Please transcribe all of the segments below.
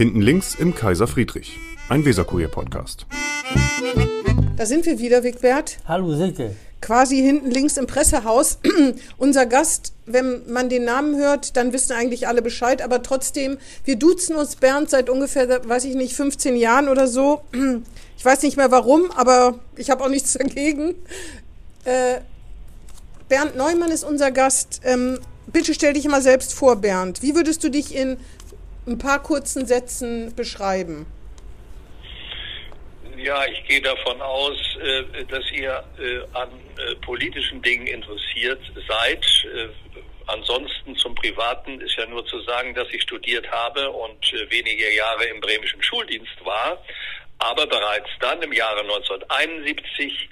Hinten links im Kaiser Friedrich, ein Weserkurier-Podcast. Da sind wir wieder, Wigbert. Hallo Silke. Quasi hinten links im Pressehaus. Unser Gast, wenn man den Namen hört, dann wissen eigentlich alle Bescheid. Aber trotzdem, wir duzen uns Bernd seit ungefähr, weiß ich nicht, 15 Jahren oder so. Ich weiß nicht mehr warum, aber ich habe auch nichts dagegen. Äh, Bernd Neumann ist unser Gast. Ähm, bitte stell dich mal selbst vor, Bernd. Wie würdest du dich in ein paar kurzen Sätzen beschreiben? Ja, ich gehe davon aus, äh, dass ihr äh, an äh, politischen Dingen interessiert seid. Ansonsten zum Privaten ist ja nur zu sagen, dass ich studiert habe und wenige Jahre im bremischen Schuldienst war, aber bereits dann im Jahre 1971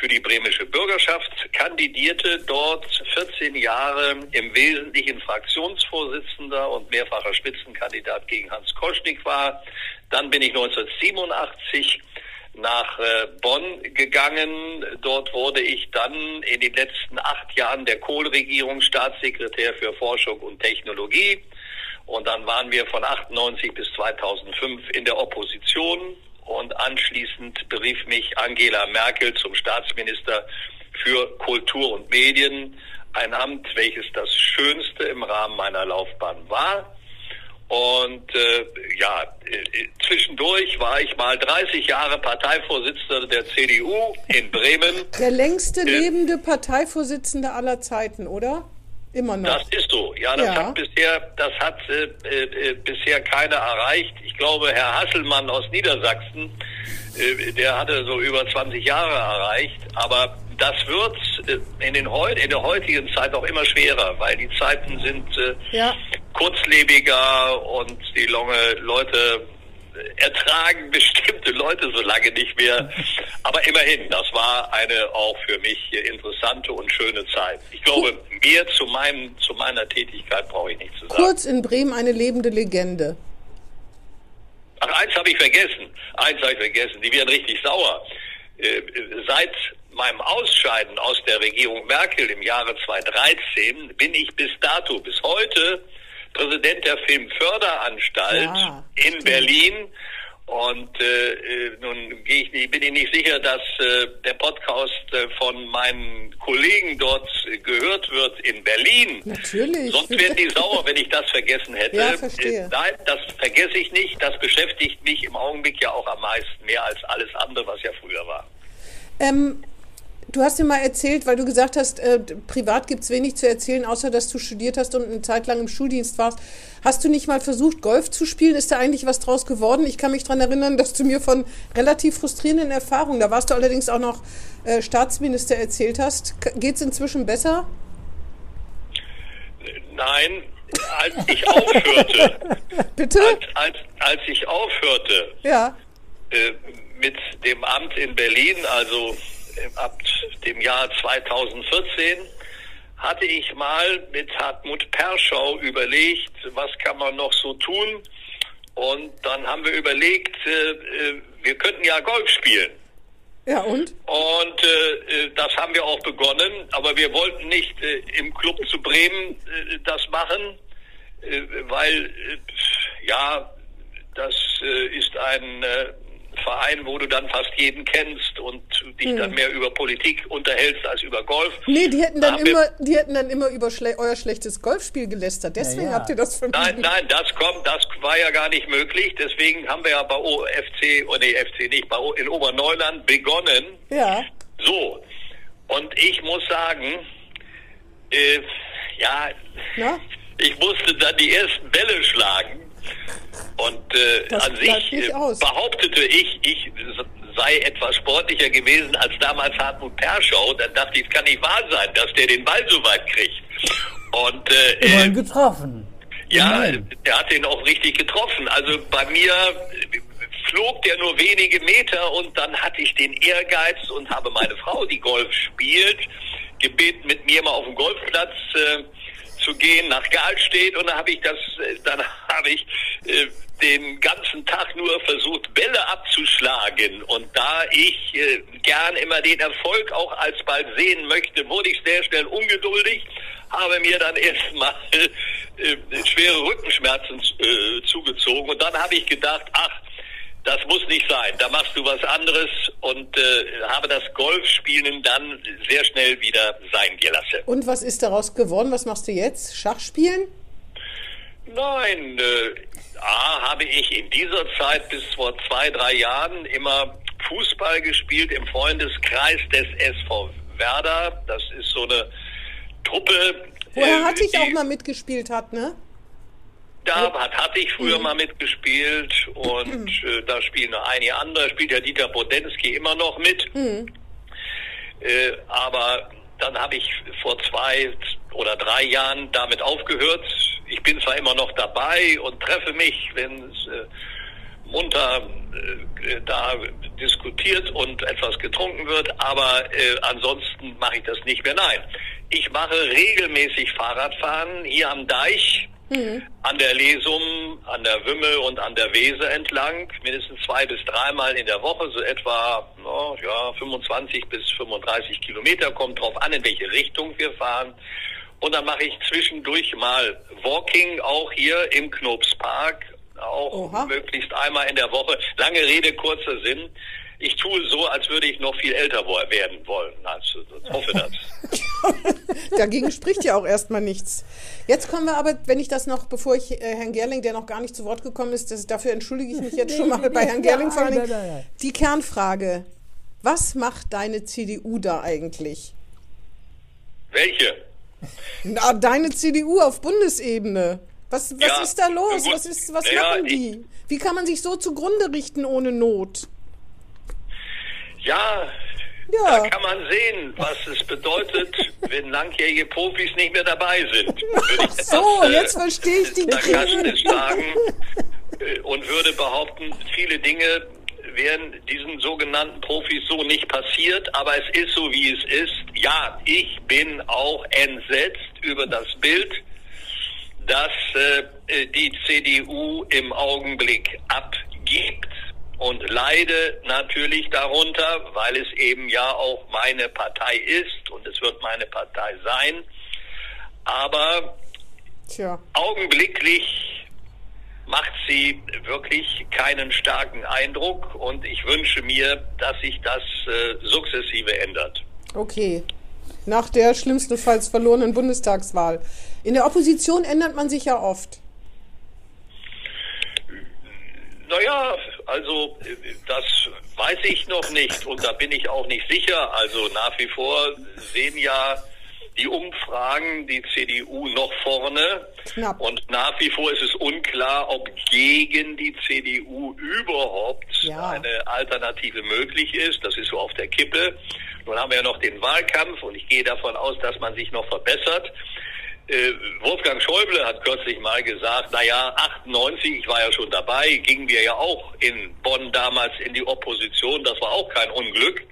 für die bremische Bürgerschaft, kandidierte dort 14 Jahre im Wesentlichen Fraktionsvorsitzender und mehrfacher Spitzenkandidat gegen Hans Koschnik war. Dann bin ich 1987 nach äh, Bonn gegangen. Dort wurde ich dann in den letzten acht Jahren der Kohl-Regierung Staatssekretär für Forschung und Technologie. Und dann waren wir von 98 bis 2005 in der Opposition und anschließend berief mich Angela Merkel zum Staatsminister für Kultur und Medien, ein Amt, welches das schönste im Rahmen meiner Laufbahn war. Und äh, ja, äh, zwischendurch war ich mal 30 Jahre Parteivorsitzender der CDU in Bremen. Der längste äh, lebende Parteivorsitzende aller Zeiten, oder? Immer noch. Das ist so. Ja, das ja. hat bisher, das hat äh, äh, bisher keiner erreicht. Ich glaube, Herr Hasselmann aus Niedersachsen, äh, der hatte so über 20 Jahre erreicht. Aber das wird äh, in, den in der heutigen Zeit auch immer schwerer, weil die Zeiten sind äh, ja. kurzlebiger und die lange Leute ertragen bestimmte Leute so lange nicht mehr. Aber immerhin, das war eine auch für mich interessante und schöne Zeit. Ich glaube, mehr zu, meinem, zu meiner Tätigkeit brauche ich nicht zu sagen. Kurz in Bremen eine lebende Legende. Ach, eins habe ich vergessen. Eins habe ich vergessen. Die werden richtig sauer. Äh, seit meinem Ausscheiden aus der Regierung Merkel im Jahre 2013 bin ich bis dato, bis heute, Präsident der Filmförderanstalt ja, in Berlin. Und äh, äh nun ich nicht, bin ich nicht sicher, dass äh, der Podcast äh, von meinen Kollegen dort gehört wird in Berlin. Natürlich. Sonst wären die sauer, wenn ich das vergessen hätte. Ja, verstehe. Äh, nein, das vergesse ich nicht. Das beschäftigt mich im Augenblick ja auch am meisten, mehr als alles andere, was ja früher war. Ähm, Du hast dir mal erzählt, weil du gesagt hast, äh, privat gibt es wenig zu erzählen, außer dass du studiert hast und eine Zeit lang im Schuldienst warst. Hast du nicht mal versucht, Golf zu spielen? Ist da eigentlich was draus geworden? Ich kann mich daran erinnern, dass du mir von relativ frustrierenden Erfahrungen, da warst du allerdings auch noch äh, Staatsminister, erzählt hast. Geht es inzwischen besser? Nein, als ich aufhörte. Bitte? Als, als, als ich aufhörte. Ja. Äh, mit dem Amt in Berlin, also ab dem Jahr 2014 hatte ich mal mit Hartmut Perschau überlegt, was kann man noch so tun. Und dann haben wir überlegt, äh, äh wir könnten ja Golf spielen. Ja, und? Und äh, das haben wir auch begonnen, aber wir wollten nicht äh, im Club zu Bremen äh, das machen, weil, ja, das ist ein Verein, wo du dann fast jeden kennst und dich hm. dann mehr über Politik unterhältst als über Golf. Nee, die hätten dann, immer, die hätten dann immer über schle euer schlechtes Golfspiel gelästert. Deswegen ja, ja. habt ihr das vermieden. Nein, nein, das kommt, das war ja gar nicht möglich. Deswegen haben wir ja bei OFC, oh nee, FC nicht, bei o, in Oberneuland begonnen. Ja. So. Und ich muss sagen, äh, ja, Na? ich musste dann die ersten Bälle schlagen. Und äh, an sich äh, behauptete ich, ich sei etwas sportlicher gewesen als damals Hartmut Perschau. Dann dachte ich, es kann nicht wahr sein, dass der den Ball so weit kriegt. Und äh, Immerhin getroffen. Ja, er hat den auch richtig getroffen. Also bei mir flog der nur wenige Meter und dann hatte ich den Ehrgeiz und habe meine Frau, die Golf spielt, gebeten, mit mir mal auf dem Golfplatz äh, zu gehen nach Galstedt und dann habe ich das, dann habe ich äh, den ganzen Tag nur versucht, Bälle abzuschlagen. Und da ich äh, gern immer den Erfolg auch alsbald sehen möchte, wurde ich sehr schnell ungeduldig, habe mir dann erstmal äh, schwere Rückenschmerzen zugezogen und dann habe ich gedacht, ach, das muss nicht sein. Da machst du was anderes und äh, habe das Golfspielen dann sehr schnell wieder sein gelassen. Und was ist daraus geworden? Was machst du jetzt? Schachspielen? Nein, äh, A, habe ich in dieser Zeit bis vor zwei, drei Jahren immer Fußball gespielt im Freundeskreis des SV Werder. Das ist so eine Truppe. Woher äh, hatte ich auch mal mitgespielt hat, ne? Da hat, hatte ich früher Mhm. mal mitgespielt und äh, da spielen noch einige andere. Spielt ja Dieter Bodensky immer noch mit. Mhm. Äh, aber dann habe ich vor zwei oder drei Jahren damit aufgehört. Ich bin zwar immer noch dabei und treffe mich, wenn es äh, munter äh, da diskutiert und etwas getrunken wird, aber äh, ansonsten mache ich das nicht mehr. Nein, ich mache regelmäßig Fahrradfahren hier am Deich, an der Lesum, an der Wümmel und an der Weser entlang, mindestens zwei bis dreimal in der Woche, so etwa no, ja, 25 bis 35 Kilometer, kommt drauf an, in welche Richtung wir fahren. Und dann mache ich zwischendurch mal Walking, auch hier im Knopspark, auch Oha. möglichst einmal in der Woche. Lange Rede, kurzer Sinn. Ich tue so, als würde ich noch viel älter werden wollen. Also, ich hoffe das. Dagegen spricht ja auch erstmal nichts. Jetzt kommen wir aber, wenn ich das noch, bevor ich äh, Herrn Gerling, der noch gar nicht zu Wort gekommen ist, das, dafür entschuldige ich mich jetzt schon mal bei Herrn Gerling vor nein. Die Kernfrage. Was macht deine CDU da eigentlich? Welche? Na, deine CDU auf Bundesebene. Was, was Ja, ist da los? Was, ist, was Ja, machen die? Wie kann man sich so zugrunde richten ohne Not? Ja, Ja. da kann man sehen, was es bedeutet, wenn langjährige Profis nicht mehr dabei sind. Ich So, äh, jetzt verstehe ich die sarkastisch sagen äh, und würde behaupten, viele Dinge wären diesen sogenannten Profis so nicht passiert, aber es ist so, wie es ist. Ja, ich bin auch entsetzt über das Bild, das äh, die CDU im Augenblick abgibt und leide natürlich darunter, weil es eben ja auch meine Partei ist und es wird meine Partei sein. Aber Tja. augenblicklich macht sie wirklich keinen starken Eindruck und ich wünsche mir, dass sich das äh, sukzessive ändert. Okay. Nach der schlimmstenfalls verlorenen Bundestagswahl. In der Opposition ändert man sich ja oft. Naja, also äh, das weiß ich noch nicht und da bin ich auch nicht sicher. Also nach wie vor sehen ja die Umfragen die CDU noch vorne Knapp. und nach wie vor ist es unklar, ob gegen die CDU überhaupt Ja. eine Alternative möglich ist. Das ist so auf der Kippe. Nun haben wir ja noch den Wahlkampf und ich gehe davon aus, dass man sich noch verbessert. Äh, Wolfgang Schäuble hat kürzlich mal gesagt, naja, 98, ich war ja schon dabei, gingen wir ja auch in Bonn damals in die Opposition, das war auch kein Unglück.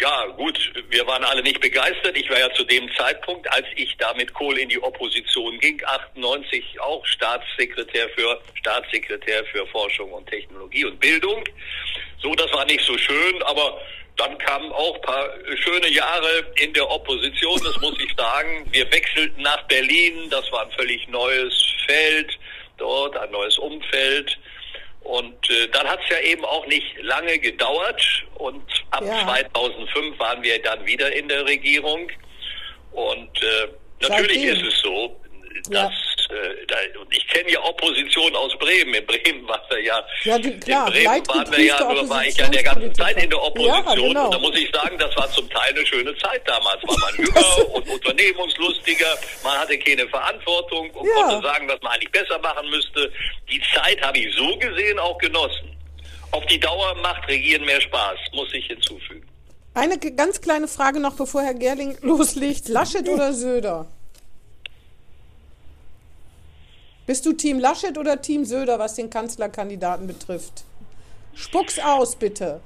Ja, gut, wir waren alle nicht begeistert. Ich war ja zu dem Zeitpunkt, als ich da mit Kohl in die Opposition ging, 98 auch Staatssekretär für Staatssekretär für Forschung und Technologie und Bildung. So, das war nicht so schön, aber dann kamen auch ein paar schöne Jahre in der Opposition, das muss ich sagen. Wir wechselten nach Berlin, das war ein völlig neues Feld dort, ein neues Umfeld. Und äh, dann hat es ja eben auch nicht lange gedauert und ab Ja. 2005 waren wir dann wieder in der Regierung. Und äh, natürlich ist es so, dass äh, da, und ich kenne ja Opposition aus Bremen. In Bremen waren wir ja, Ja, du- klar, in Bremen waren wir ja, nur war ich ja der ganze Oppositionspolitiker. Zeit in der Opposition. Ja, genau. Und da muss ich sagen, das war zum Teil eine schöne Zeit damals. War man jünger und unternehmungslustiger, man hatte keine Verantwortung und Ja. konnte sagen, was man eigentlich besser machen müsste. Die Zeit habe ich so gesehen auch genossen. Auf die Dauer macht Regieren mehr Spaß, muss ich hinzufügen. Eine ganz kleine Frage noch, bevor Herr Gerling loslegt. Laschet oder Söder? Bist du Team Laschet oder Team Söder, was den Kanzlerkandidaten betrifft? Spuck's aus, bitte.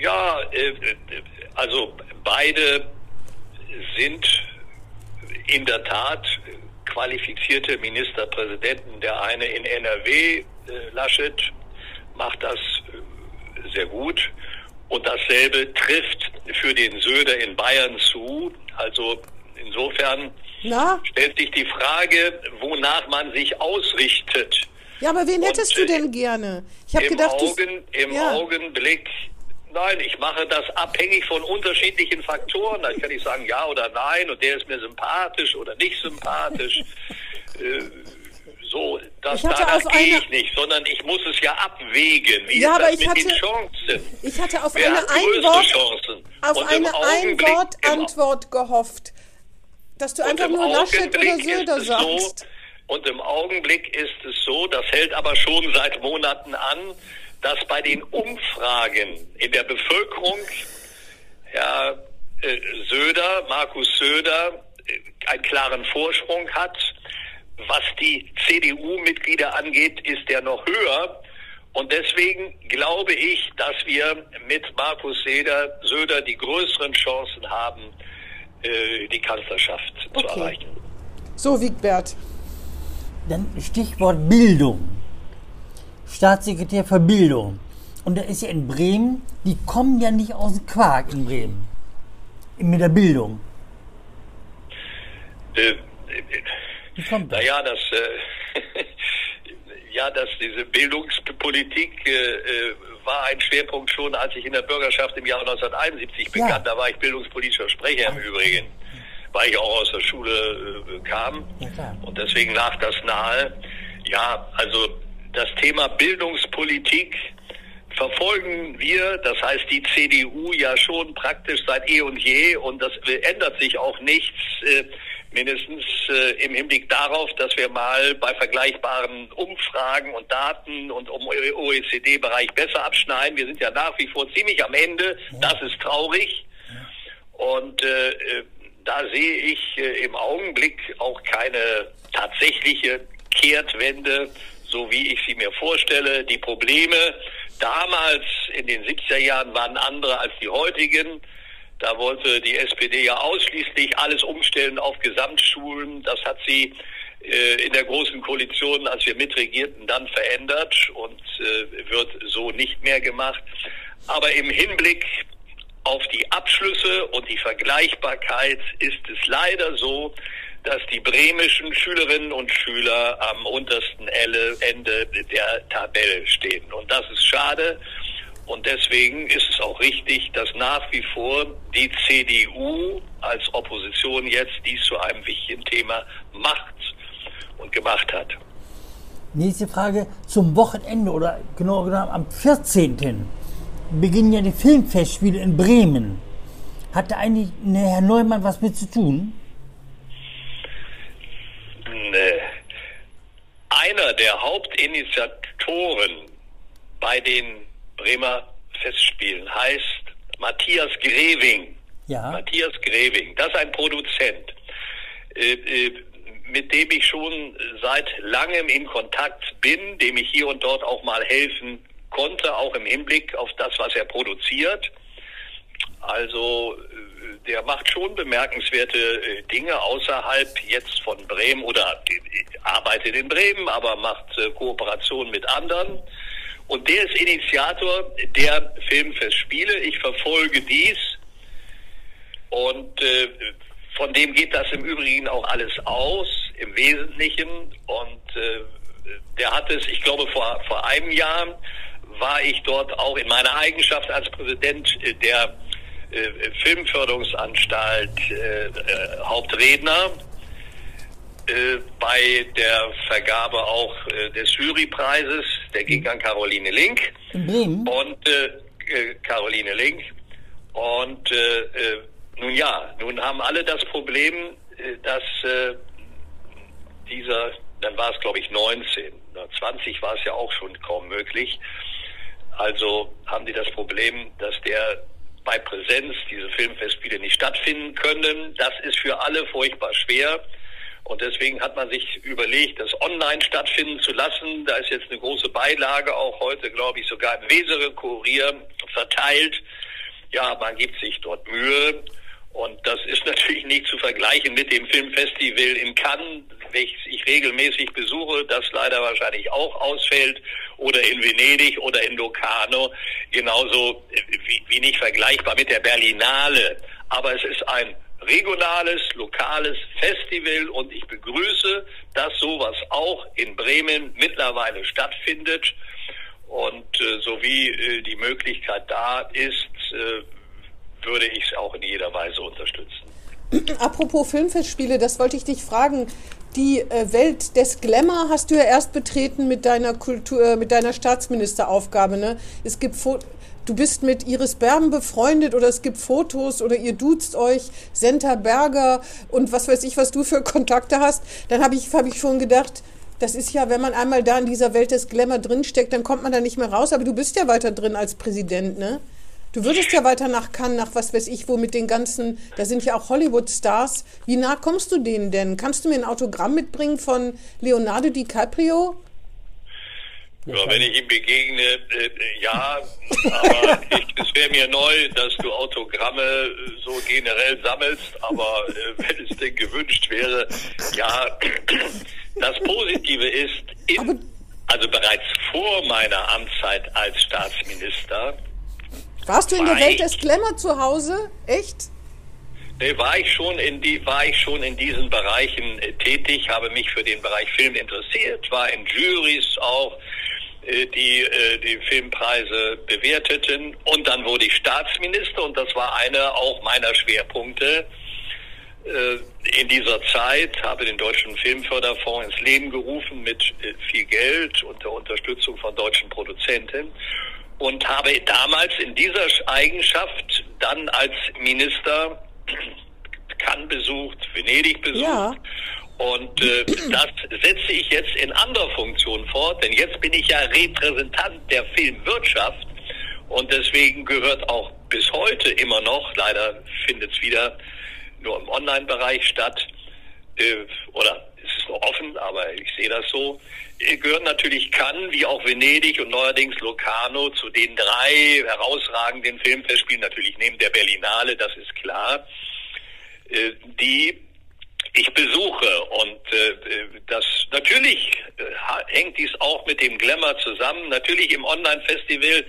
Ja, äh, also beide sind in der Tat qualifizierte Ministerpräsidenten. Der eine in NRW, äh, Laschet, macht das äh, sehr gut. Und dasselbe trifft für den Söder in Bayern zu. Also insofern Na? stellt sich die Frage, wonach man sich ausrichtet. Ja, aber wen hättest Und, du äh, denn gerne? Ich habe Im, gedacht. Augen, Im ja. Augenblick, nein, ich mache das abhängig von unterschiedlichen Faktoren. Da kann ich sagen ja oder nein und der ist mir sympathisch oder nicht sympathisch. äh, so, das danach gehe ich nicht, sondern ich muss es ja abwägen. Wie Ja, aber ich mit den hatte- Chancen? Ich hatte auf Wer eine Einwort, Chancen? auf Und eine Einwort-Antwort gehofft. Dass du Und einfach im nur Laschet oder Augenblick Söder ist es so, sagst. und im Augenblick ist es so, das hält aber schon seit Monaten an, dass bei den Umfragen in der Bevölkerung Herr äh, Söder, Markus Söder, äh, einen klaren Vorsprung hat. Was die CDU-Mitglieder angeht, ist er noch höher. Und deswegen glaube ich, dass wir mit Markus Söder, Söder die größeren Chancen haben, äh, die Kanzlerschaft zu Okay. erreichen. So, Wiegbert. Dann Stichwort Bildung. Staatssekretär für Bildung. Und da ist ja in Bremen, die kommen ja nicht aus dem Quark in Bremen. Mit der Bildung. Äh, äh, Wie kommt das? Naja, das, äh, ja, dass diese Bildungspolitik äh, äh, war ein Schwerpunkt schon, als ich in der Bürgerschaft im Jahr 1971 begann. Ja. Da war ich bildungspolitischer Sprecher im Übrigen, weil ich auch aus der Schule äh, kam. Ja. Und deswegen lag das nahe. Ja, also das Thema Bildungspolitik verfolgen wir, das heißt die CDU ja schon praktisch seit eh und je und das ändert sich auch nichts, äh, mindestens äh, im Hinblick darauf, dass wir mal bei vergleichbaren Umfragen und Daten und um OECD-Bereich besser abschneiden. Wir sind ja nach wie vor ziemlich am Ende, das ist traurig. Und äh, äh, da sehe ich äh, im Augenblick auch keine tatsächliche Kehrtwende, so wie ich sie mir vorstelle. Die Probleme damals in den 70er Jahren waren andere als die heutigen. Da wollte die SPD ja ausschließlich alles umstellen auf Gesamtschulen. Das hat sie äh, in der großen Koalition, als wir mitregierten, dann verändert und äh, wird so nicht mehr gemacht. Aber im Hinblick auf die Abschlüsse und die Vergleichbarkeit ist es leider so, dass die bremischen Schülerinnen und Schüler am untersten Ende der Tabelle stehen. Und das ist schade. Und deswegen ist es auch richtig, dass nach wie vor die CDU als Opposition jetzt dies zu einem wichtigen Thema macht und gemacht hat. Nächste Frage. Zum Wochenende oder genau genommen am 14. beginnen ja die Filmfestspiele in Bremen. Hat da eigentlich ne, Herr Neumann was mit zu tun? äh, einer der Hauptinitiatoren bei den Bremer Festspielen heißt Matthias Greving. Ja. Matthias Greving, das ist ein Produzent, äh, äh, mit dem ich schon seit langem in Kontakt bin, dem ich hier und dort auch mal helfen konnte, auch im Hinblick auf das, was er produziert. Also äh, der macht schon bemerkenswerte äh, Dinge außerhalb jetzt von Bremen oder äh, arbeitet in Bremen, aber macht äh, Kooperation mit anderen. Und der ist Initiator der Filmfestspiele. Ich verfolge dies und äh, von dem geht das im Übrigen auch alles aus, im Wesentlichen. Und äh, der hat es, ich glaube, vor, vor einem Jahr war ich dort auch in meiner Eigenschaft als Präsident äh, der äh, Filmförderungsanstalt äh, äh, Hauptredner äh, bei der Vergabe auch äh, des Jurypreises. Der ging an Caroline Link In Bremen? und äh, äh, Caroline Link. Und äh, äh, nun ja, nun haben alle das Problem, dass äh, dieser, dann war es glaube ich 19, oder 20 war es ja auch schon kaum möglich. Also haben die das Problem, dass der bei Präsenz diese Filmfestspiele nicht stattfinden können. Das ist für alle furchtbar schwer. Und deswegen hat man sich überlegt, das online stattfinden zu lassen. Da ist jetzt eine große Beilage, auch heute, glaube ich, sogar im Wesere Kurier verteilt. Ja, man gibt sich dort Mühe. Und das ist natürlich nicht zu vergleichen mit dem Filmfestival in Cannes, welches ich regelmäßig besuche, das leider wahrscheinlich auch ausfällt, oder in Venedig oder in Locarno, genauso wie, wie nicht vergleichbar mit der Berlinale. Aber es ist ein regionales, lokales Festival und ich begrüße, dass sowas auch in Bremen mittlerweile stattfindet. Und äh, so wie äh, die Möglichkeit da ist, äh, würde ich es auch in jeder Weise unterstützen. Apropos Filmfestspiele, das wollte ich dich fragen. Die äh, Welt des Glamour hast du ja erst betreten mit deiner Kultur, äh, mit deiner Staatsministeraufgabe. Ne? Es gibt Fo du bist mit Iris Berben befreundet oder es gibt Fotos oder ihr duzt euch, Senta Berger und was weiß ich, was du für Kontakte hast. Dann habe ich, hab ich schon gedacht, das ist ja, wenn man einmal da in dieser Welt des Glamour drinsteckt, dann kommt man da nicht mehr raus. Aber du bist ja weiter drin als Präsident, ne? Du würdest ja weiter nach Cannes, nach was weiß ich wo, mit den ganzen, da sind ja auch Hollywood-Stars. Wie nah kommst du denen denn? Kannst du mir ein Autogramm mitbringen von Leonardo DiCaprio? Ja, wenn ich ihm begegne, äh, ja, aber es wäre mir neu, dass du Autogramme äh, so generell sammelst, aber äh, wenn es denn gewünscht wäre, ja, das Positive ist, in, also bereits vor meiner Amtszeit als Staatsminister. Warst du in der Welt des Glamour zu Hause? Echt? Nee, war ich schon in die, war ich schon in diesen Bereichen äh, tätig, habe mich für den Bereich Film interessiert, war in Juries auch, äh, die äh, die Filmpreise bewerteten und dann wurde ich Staatsminister und das war einer auch meiner Schwerpunkte äh, in dieser Zeit, habe den Deutschen Filmförderfonds ins Leben gerufen mit äh, viel Geld und der Unterstützung von deutschen Produzenten und habe damals in dieser Eigenschaft dann als Minister Cannes besucht, Venedig besucht. Ja. Und äh, das setze ich jetzt in anderer Funktion fort, denn jetzt bin ich ja Repräsentant der Filmwirtschaft und deswegen gehört auch bis heute immer noch, leider findet es wieder nur im Online-Bereich statt, äh, oder es ist nur offen, aber ich sehe das so, äh, gehört natürlich Cannes, wie auch Venedig und neuerdings Locarno zu den drei herausragenden Filmfestspielen, natürlich neben der Berlinale, das ist klar, äh, die ich besuche und äh, das natürlich äh, hängt dies auch mit dem Glamour zusammen. Natürlich im Online-Festival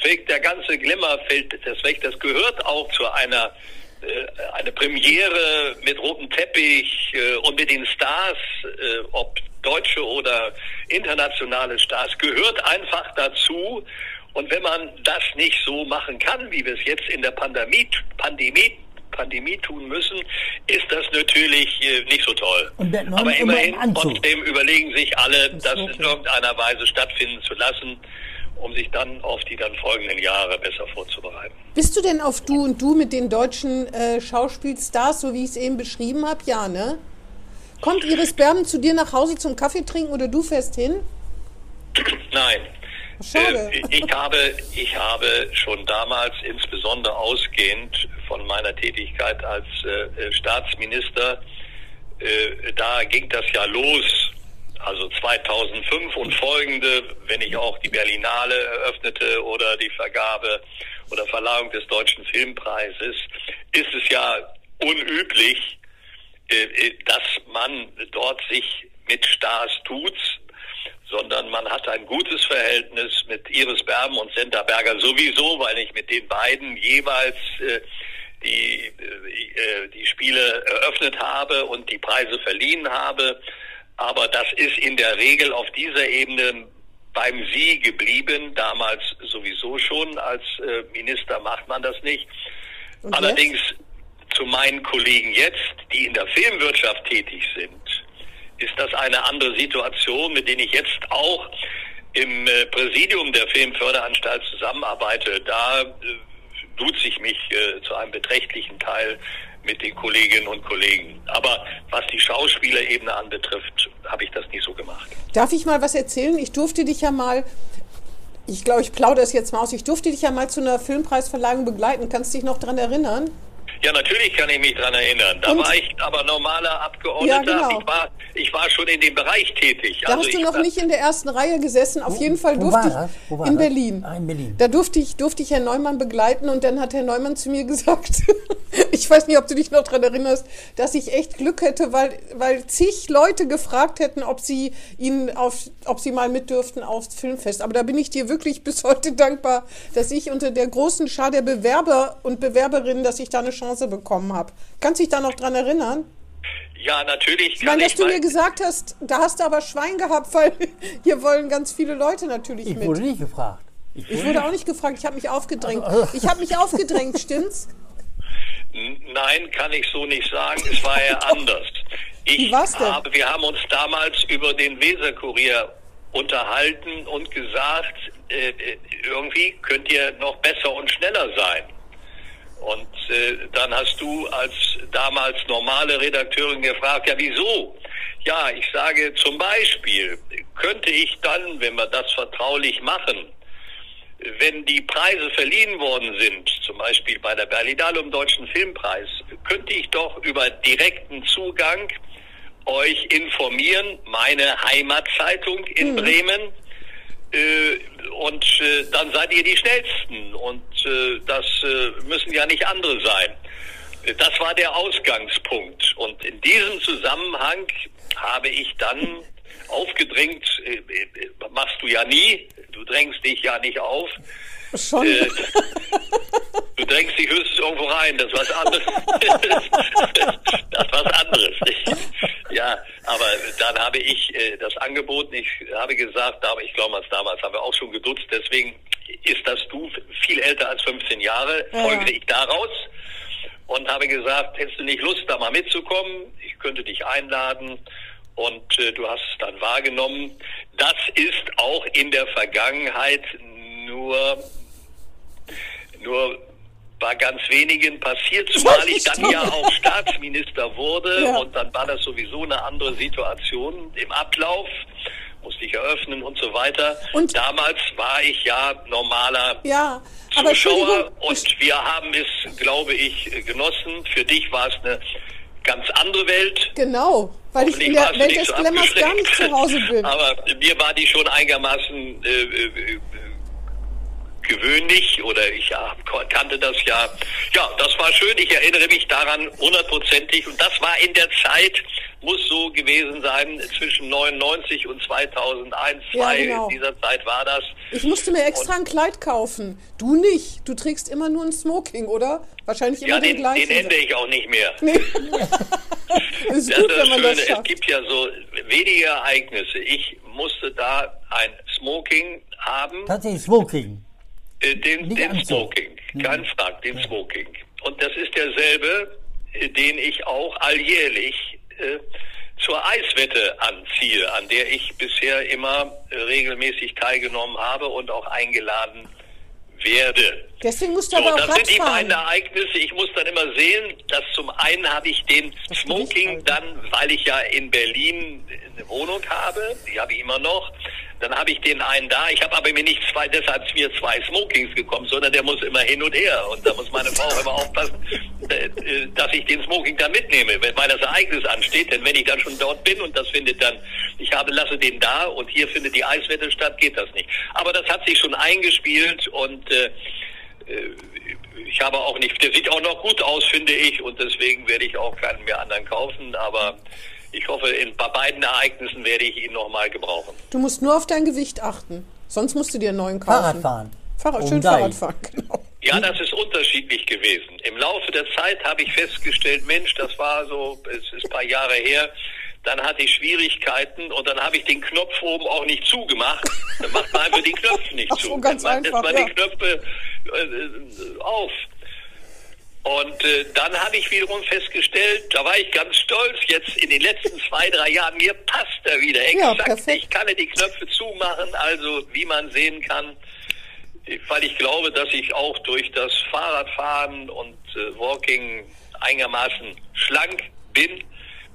fällt der ganze Glamour fällt das weg. Das gehört auch zu einer äh, eine Premiere mit rotem Teppich äh, und mit den Stars, äh, ob deutsche oder internationale Stars, gehört einfach dazu. Und wenn man das nicht so machen kann, wie wir es jetzt in der Pandemie, Pandemie Pandemie tun müssen, ist das natürlich nicht so toll. Aber immerhin trotzdem überlegen sich alle, das, das in irgendeiner Weise stattfinden zu lassen um sich dann auf die dann folgenden Jahre besser vorzubereiten. Bist du denn auf Du und Du mit den deutschen äh, Schauspielstars, so wie ich es eben beschrieben habe? Ja, ne? Kommt Iris Berben zu dir nach Hause zum Kaffee trinken oder du fährst hin? Nein. Äh, ich, habe, ich habe schon damals, insbesondere ausgehend von meiner Tätigkeit als äh, äh Staatsminister, äh, da ging das ja los. Also 2005 und folgende, wenn ich auch die Berlinale eröffnete oder die Vergabe oder Verleihung des Deutschen Filmpreises, ist es ja unüblich, äh, äh, dass man dort sich mit Stars tut, sondern man hat ein gutes Verhältnis mit Iris Berben und Senta Berger sowieso, weil ich mit den beiden jeweils äh, die, die Spiele eröffnet habe und die Preise verliehen habe. Aber das ist in der Regel auf dieser Ebene beim Sie geblieben, damals sowieso schon. Als äh, Minister macht man das nicht. Und Allerdings jetzt? zu meinen Kollegen jetzt, die in der Filmwirtschaft tätig sind, ist das eine andere Situation, mit denen ich jetzt auch im äh, Präsidium der Filmförderanstalt zusammenarbeite. Da äh, duze ich mich äh, zu einem beträchtlichen Teil mit den Kolleginnen und Kollegen. Aber was die Schauspielerebene anbetrifft, habe ich das nie so gemacht. Darf ich mal was erzählen? Ich durfte dich ja mal, ich glaube, ich plaudere es jetzt mal aus, ich durfte dich ja mal zu einer Filmpreisverleihung begleiten. Kannst du dich noch daran erinnern? Ja, natürlich kann ich mich daran erinnern. Da und? war ich aber normaler Abgeordneter. Ja, genau. ich, war, ich war schon in dem Bereich tätig. Da also hast du noch nicht in der ersten Reihe gesessen. Auf wo, jeden Fall durfte ich in Berlin. Ah, in Berlin. Da durfte ich, durfte ich Herrn Neumann begleiten und dann hat Herr Neumann zu mir gesagt, Ich weiß nicht, ob du dich noch daran erinnerst, dass ich echt Glück hätte, weil, weil zig Leute gefragt hätten, ob sie ihn auf, ob sie mal mit dürften aufs Filmfest. Aber da bin ich dir wirklich bis heute dankbar, dass ich unter der großen Schar der Bewerber und Bewerberinnen, dass ich da eine Chance bekommen habe. Kannst du dich da noch dran erinnern? Ja, natürlich. Ich meine, dass du mir gesagt hast, da hast du aber Schwein gehabt, weil hier wollen ganz viele Leute natürlich Ich mit. wurde nicht gefragt. Ich wurde auch nicht gefragt, ich habe mich aufgedrängt. Ich habe mich aufgedrängt, stimmt's? Nein, kann ich so nicht sagen. Es war ja anders. Ich Wie war's denn? habe, wir haben uns damals über den Weserkurier unterhalten und gesagt, äh, äh, irgendwie könnt ihr noch besser und schneller sein. Und äh, dann hast du als damals normale Redakteurin gefragt, ja wieso? Ja, ich sage zum Beispiel, könnte ich dann, wenn wir das vertraulich machen, wenn die Preise verliehen worden sind, zum Beispiel bei der Berlinale um Deutschen Filmpreis, könnte ich doch über direkten Zugang euch informieren, meine Heimatzeitung in Bremen. Äh, und äh, dann seid ihr die Schnellsten. Und äh, das äh, müssen ja nicht andere sein. Das war der Ausgangspunkt. Und in diesem Zusammenhang habe ich dann aufgedrängt, äh, äh, machst du ja nie, du drängst dich ja nicht auf. Schon. Äh, du drängst dich höchstens irgendwo rein, das ist was anderes. das ist was anderes. Ja, aber dann habe ich äh, das angeboten, ich habe gesagt, aber ich glaube, damals haben wir auch schon gedutzt, deswegen ist das du viel älter als 15 Jahre, Ja. folgte ich daraus und habe gesagt, hättest du nicht Lust, da mal mitzukommen? Ich könnte dich einladen und äh, du hast es dann wahrgenommen. Das ist auch in der Vergangenheit nur nur bei ganz wenigen passiert, zumal ich dann ja auch Staatsminister wurde Ja. und dann war das sowieso eine andere Situation im Ablauf, musste ich eröffnen und so weiter. Und- Damals war ich ja normaler Ja, aber Zuschauer und wir haben es, glaube ich, genossen. Für dich war es eine ganz andere Welt. genau, weil ich in der Welt des so Glamours gar nicht zu Hause bin. Aber mir war die schon einigermaßen äh, äh, gewöhnlich oder ich ja, kannte das ja. Ja, das war schön. Ich erinnere mich daran hundertprozentig. Und das war in der Zeit, muss so gewesen sein, zwischen 99 und 2001, Ja, 2. genau. In dieser Zeit war das. Ich musste mir extra ein Kleid kaufen. Du nicht. Du trägst immer nur ein Smoking, oder? Wahrscheinlich immer Ja, den, den, gleichen. den ändere ich auch nicht mehr. ist Das gut, ist wenn man Schöne. das Es gibt ja so wenige Ereignisse. Ich musste da ein Smoking haben, Tatsächlich Smoking. Äh, den, den. Smoking, kein Frack, den Smoking. Und das ist derselbe, äh, den ich auch alljährlich äh, zur Eiswette anziehe, an der ich bisher immer äh, regelmäßig teilgenommen habe und auch eingeladen werde. Deswegen musst du So, aber auch das sind die beiden Ereignisse. Ich muss dann immer sehen, dass zum einen habe ich den Das Smoking dann, weil ich ja in Berlin eine Wohnung habe, die habe ich immer noch, dann habe ich den einen da. Ich habe aber mir nicht zwei, deshalb mir zwei Smokings gekommen, sondern der muss immer hin und her. Und da muss meine Frau immer aufpassen, äh, äh, dass ich den Smoking dann mitnehme, wenn- weil das Ereignis ansteht. Denn wenn ich dann schon dort bin und das findet dann, ich habe, lasse den da und hier findet die Eiswette statt, geht das nicht. Aber das hat sich schon eingespielt und äh, äh, ich habe auch nicht, der sieht auch noch gut aus, finde ich, und deswegen werde ich auch keinen mehr anderen kaufen, aber ich hoffe, in, bei beiden Ereignissen werde ich ihn nochmal gebrauchen. Du musst nur auf dein Gewicht achten. Sonst musst du dir einen neuen kaufen. Fahrradfahren. Fahrrad, Um schön Deich. Fahrrad fahren, genau. Ja, das ist unterschiedlich gewesen. Im Laufe der Zeit habe ich festgestellt, Mensch, das war so, es ist ein paar Jahre her, dann hatte ich Schwierigkeiten und dann habe ich den Knopf oben auch nicht zugemacht. Dann macht man einfach den Knopf nicht Ach zu. so, ganz dann macht einfach, man ja. die Knöpfe äh, auf. Und äh, dann habe ich wiederum festgestellt, da war ich ganz stolz, jetzt in den letzten zwei, drei Jahren, mir passt er wieder Ja, exakt. perfekt. ich kann die Knöpfe zumachen, also wie man sehen kann, weil ich glaube, dass ich auch durch das Fahrradfahren und äh, Walking einigermaßen schlank bin,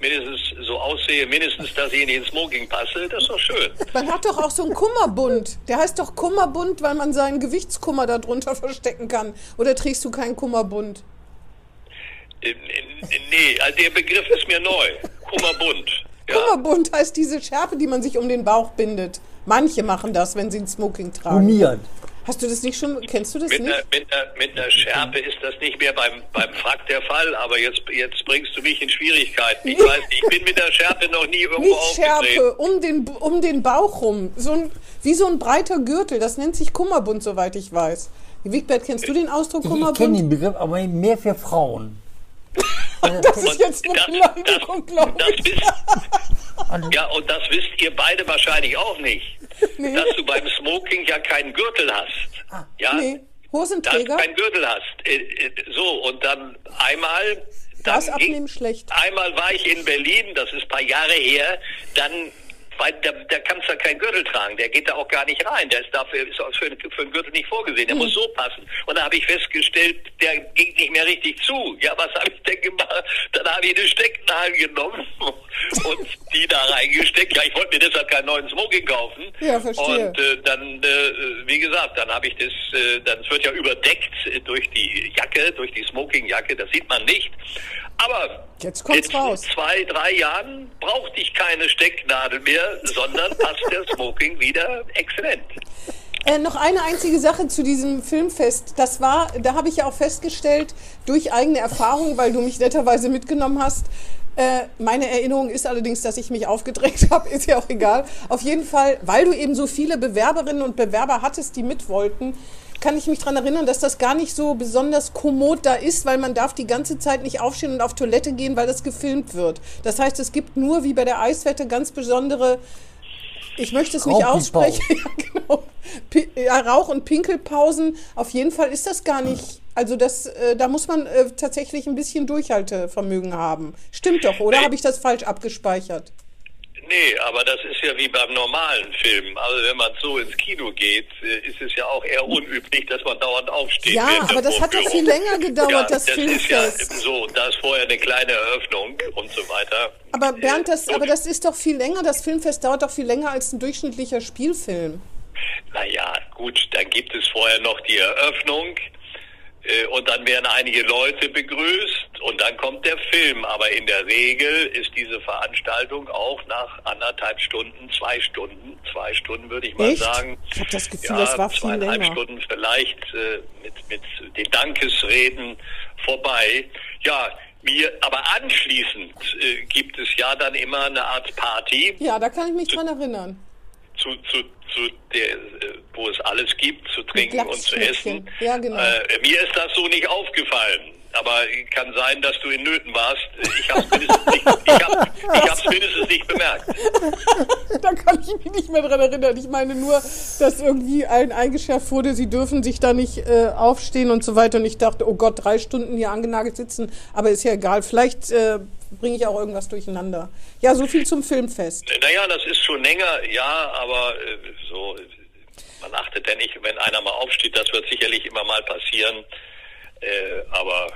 mindestens so aussehe, mindestens, dass ich in den Smoking passe, das ist doch schön. Man hat doch auch so einen Kummerbund. Der heißt doch Kummerbund, weil man seinen Gewichtskummer darunter verstecken kann. Oder trägst du keinen Kummerbund? Äh, Nee, also der Begriff ist mir neu. Kummerbund. Ja. Kummerbund heißt diese Schärpe, die man sich um den Bauch bindet. Manche machen das, wenn sie ein Smoking tragen. Gummiert. Hast du das nicht schon, kennst du das Mit nicht? einer, mit, einer, mit einer Schärpe ist das nicht mehr beim, beim Frack der Fall, aber jetzt, jetzt bringst du mich in Schwierigkeiten. Ich weiß, ich bin mit der Schärpe noch nie irgendwo Nicht aufgetreten. Schärpe, um den, um den Bauch rum. So ein, wie so ein breiter Gürtel. Das nennt sich Kummerbund, soweit ich weiß. Wigbert, kennst du den Ausdruck Ich, ich kenne Kummerbund? den Begriff, aber mehr für Frauen. Das ist jetzt eine Beleidigung, glaube ich. ja, und das wisst ihr beide wahrscheinlich auch nicht. Nee. Dass du beim Smoking ja keinen Gürtel hast. ja? Ah, Nee, Dass Hosenträger, du keinen Gürtel hast. Äh, äh, So, und dann einmal. Dann das abnehmen schlecht. Einmal war ich in Berlin, das ist ein paar Jahre her, dann, weil kannst du ja keinen Gürtel tragen, der geht da auch gar nicht rein, der ist dafür ist für, für einen Gürtel nicht vorgesehen, der muss so passen. Und da habe ich festgestellt, der ging nicht mehr richtig zu. Ja, was habe ich denn gemacht? Dann habe ich eine Stecknadel genommen und die da reingesteckt. Ja, ich wollte mir deshalb keinen neuen Smoking kaufen. Ja, verstehe. Und äh, dann, äh, wie gesagt, dann habe ich das, äh, dann es wird ja überdeckt äh, durch die Jacke, durch die Smokingjacke, das sieht man nicht. Aber Jetzt kommt's in raus. zwei, drei Jahren brauchte ich keine Stecknadel mehr, sondern passt der Smoking wieder exzellent. Äh, noch eine einzige Sache zu diesem Filmfest. Das war, da habe ich ja auch festgestellt, durch eigene Erfahrung, weil du mich netterweise mitgenommen hast. Äh, meine Erinnerung ist allerdings, dass ich mich aufgedrängt habe, ist ja auch egal. Auf jeden Fall, weil du eben so viele Bewerberinnen und Bewerber hattest, die mit wollten, kann ich mich daran erinnern, dass das gar nicht so besonders kommod da ist, weil man darf die ganze Zeit nicht aufstehen und auf Toilette gehen, weil das gefilmt wird. Das heißt, es gibt nur wie bei der Eiswette ganz besondere ich möchte es nicht aussprechen. Ja, genau. Pi- Ja, Rauch- und Pinkelpausen. Auf jeden Fall ist das gar nicht. Also das, äh, da muss man äh, tatsächlich ein bisschen Durchhaltevermögen haben. Stimmt doch, oder habe ich das falsch abgespeichert? Nee, aber das ist ja wie beim normalen Film. Also wenn man so ins Kino geht, äh, ist es ja auch eher unüblich, dass man dauernd aufsteht. Ja, aber das hat doch viel länger gedauert, ja, das das ist ja Filmfest. so, da ist vorher eine kleine Eröffnung und so weiter. Aber Bernd, das, Äh, aber das ist doch viel länger. Das Filmfest dauert doch viel länger als ein durchschnittlicher Spielfilm. Naja, gut, dann gibt es vorher noch die Eröffnung äh, und dann werden einige Leute begrüßt und dann kommt der Film. Aber in der Regel ist diese Veranstaltung auch nach anderthalb Stunden, zwei Stunden, zwei Stunden würde ich mal Echt? sagen. Ich habe das Gefühl, ja, das war viel zweieinhalb länger. Stunden vielleicht äh, mit, mit den Dankesreden vorbei. Ja, mir, aber anschließend äh, gibt es ja dann immer eine Art Party Ja, da kann ich mich dran erinnern. Zu, zu, zu der, äh, wo es alles gibt, zu trinken und zu essen. Ja, genau. Äh, mir ist das so nicht aufgefallen. Aber kann sein, dass du in Nöten warst. Ich habe es mindestens, nicht- ich hab, ich hab's mindestens nicht bemerkt. Da kann ich mich nicht mehr dran erinnern. Ich meine nur, dass irgendwie allen eingeschärft wurde, sie dürfen sich da nicht äh, aufstehen und so weiter. Und ich dachte, oh Gott, drei Stunden hier angenagelt sitzen. Aber ist ja egal. Vielleicht äh, bringe ich auch irgendwas durcheinander. Ja, so viel zum Filmfest. Naja, das ist schon länger, ja, aber äh, so, man achtet ja nicht, wenn einer mal aufsteht, das wird sicherlich immer mal passieren. Äh, aber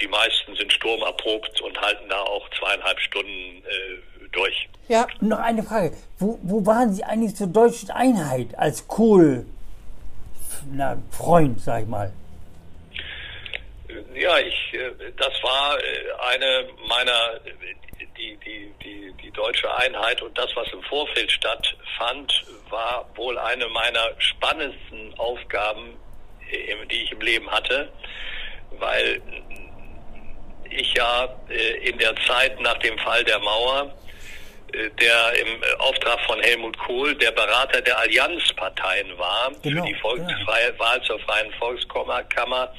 die meisten sind sturmerprobt und halten da auch zweieinhalb Stunden äh, durch. Ja, noch eine Frage. Wo, wo waren Sie eigentlich zur deutschen Einheit als Kohl, na, Freund, sag ich mal? Ja, ich, äh, das war äh, eine meiner, die, die, die, die deutsche Einheit und das, was im Vorfeld stattfand, war wohl eine meiner spannendsten Aufgaben, die ich im Leben hatte, weil ich ja äh, in der Zeit nach dem Fall der Mauer, äh, der im Auftrag von Helmut Kohl der Berater der Allianzparteien war Genau, für die Volksfreie, Wahl zur Freien Volkskammer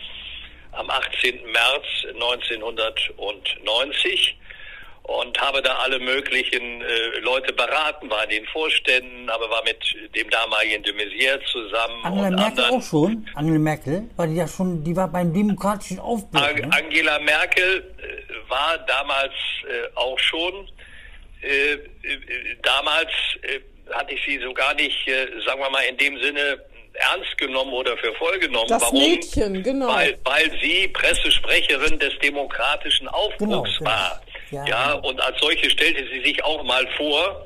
am 18. März 1990 und habe da alle möglichen äh, Leute beraten, war in den Vorständen, aber war mit dem damaligen de Maizière zusammen Angela und Merkel anderen. auch schon? Angela Merkel? War die ja schon, die war beim demokratischen Aufbruch. Ne? Angela Merkel äh, war damals äh, auch schon. Äh, äh, damals äh, hatte ich sie so gar nicht, äh, sagen wir mal, in dem Sinne ernst genommen oder für voll genommen. Das Warum? Mädchen, genau. Weil, weil sie Pressesprecherin des demokratischen Aufbruchs Genau, war. Ja. Ja, und als solche stellte sie sich auch mal vor.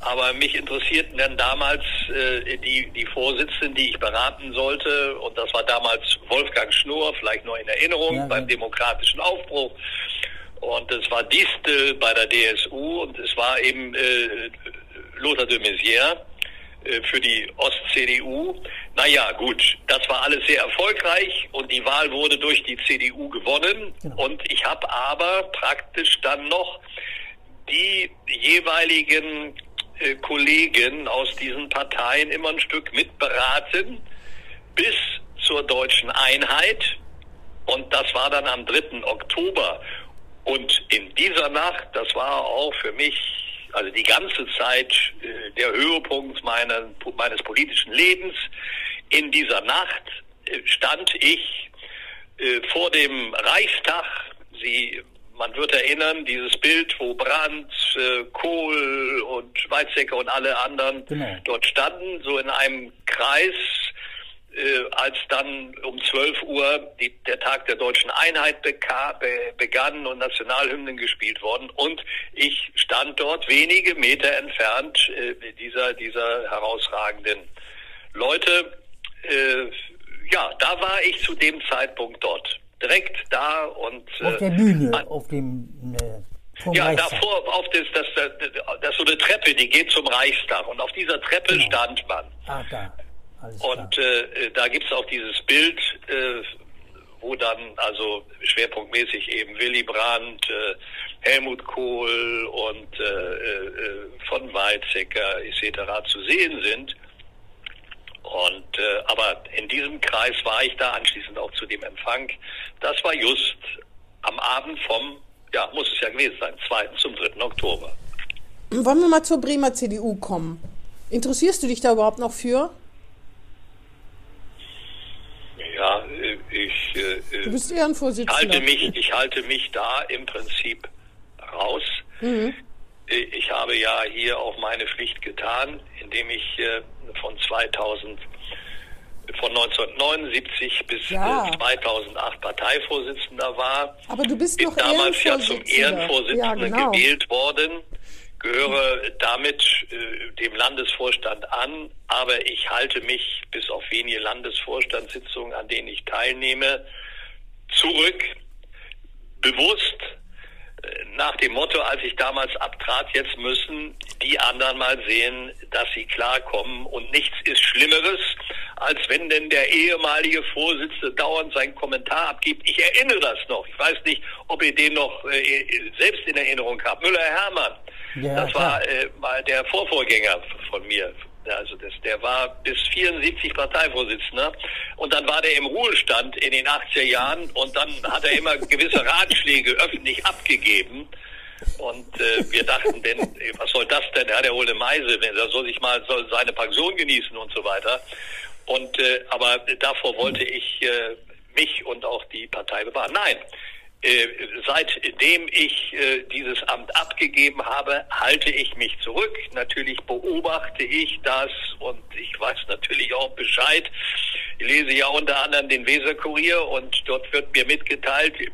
Aber mich interessierten dann damals äh, die, die Vorsitzenden, die ich beraten sollte. Und das war damals Wolfgang Schnurr, vielleicht noch in Erinnerung, Ja, beim demokratischen Aufbruch. Und es war Distel bei der DSU und es war eben äh, Lothar de Maizière äh, für die Ost-CDU, Naja, gut, das war alles sehr erfolgreich und die Wahl wurde durch die CDU gewonnen. Genau. Und ich habe aber praktisch dann noch die jeweiligen äh, Kollegen aus diesen Parteien immer ein Stück mitberaten bis zur deutschen Einheit. Und das war dann am 3. Oktober. Und in dieser Nacht, das war auch für mich, also die ganze Zeit äh, der Höhepunkt meiner, meines politischen Lebens, in dieser Nacht äh, stand ich äh, vor dem Reichstag. Sie, man wird erinnern, dieses Bild, wo Brandt, äh, Kohl und Weizsäcker und alle anderen Genau. dort standen, so in einem Kreis, äh, als dann um 12 Uhr die, der Tag der deutschen Einheit beka, be, begann und Nationalhymnen gespielt worden. Und ich stand dort wenige Meter entfernt äh, dieser, dieser herausragenden Leute. Äh, ja, da war ich zu dem Zeitpunkt dort. Direkt da und Auf der äh, Bühne, an- auf dem äh, ja, Reichstag. davor auf das, das, das, das so eine Treppe, die geht zum Reichstag und auf dieser Treppe Genau. stand man. Ah, da. Und äh, da gibt's auch dieses Bild, äh, wo dann also schwerpunktmäßig eben Willy Brandt, äh, Helmut Kohl und äh, äh, von Weizsäcker etc. zu sehen sind. Und äh, aber in diesem Kreis war ich da anschließend auch zu dem Empfang. Das war just am Abend vom, ja, muss es ja gewesen sein, 2. zum 3. Oktober. Wollen wir mal zur Bremer CDU kommen? Interessierst du dich da überhaupt noch für? Ja, äh, ich äh, Du äh, bist Ehrenvorsitzender. halte mich, ich halte mich da im Prinzip raus. Äh, Ich habe ja hier auch meine Pflicht getan, indem ich äh, von 2000, von 1979 bis Ja. äh, 2008 Parteivorsitzender war. Aber du bist Bin noch damals ja zum. Ehrenvorsitzenden Ja, genau. gewählt worden, gehöre damit äh, dem Landesvorstand an, aber ich halte mich bis auf wenige Landesvorstandssitzungen, an denen ich teilnehme, zurück, bewusst äh, nach dem Motto, als ich damals abtrat, jetzt müssen die anderen mal sehen, dass sie klarkommen und nichts ist Schlimmeres, als wenn denn der ehemalige Vorsitzende dauernd seinen Kommentar abgibt. Ich erinnere das noch. Ich weiß nicht, ob ihr den noch äh, selbst in Erinnerung habt. Müller-Hermann. Ja, das war äh, mal der Vorvorgänger von mir. Also das, der war bis 74 Parteivorsitzender und dann war der im Ruhestand in den 80er Jahren und dann hat er immer gewisse Ratschläge öffentlich abgegeben. Und äh, wir dachten, denn, was soll das denn? Er ja wohl eine Meise, er soll sich mal soll seine Pension genießen und so weiter. Und äh, aber davor wollte ich äh, mich und auch die Partei bewahren. Nein, seitdem ich äh, dieses Amt abgegeben habe, halte ich mich zurück. Natürlich beobachte ich das und ich weiß natürlich auch Bescheid. Ich lese ja unter anderem den Weser-Kurier und dort wird mir mitgeteilt, äh,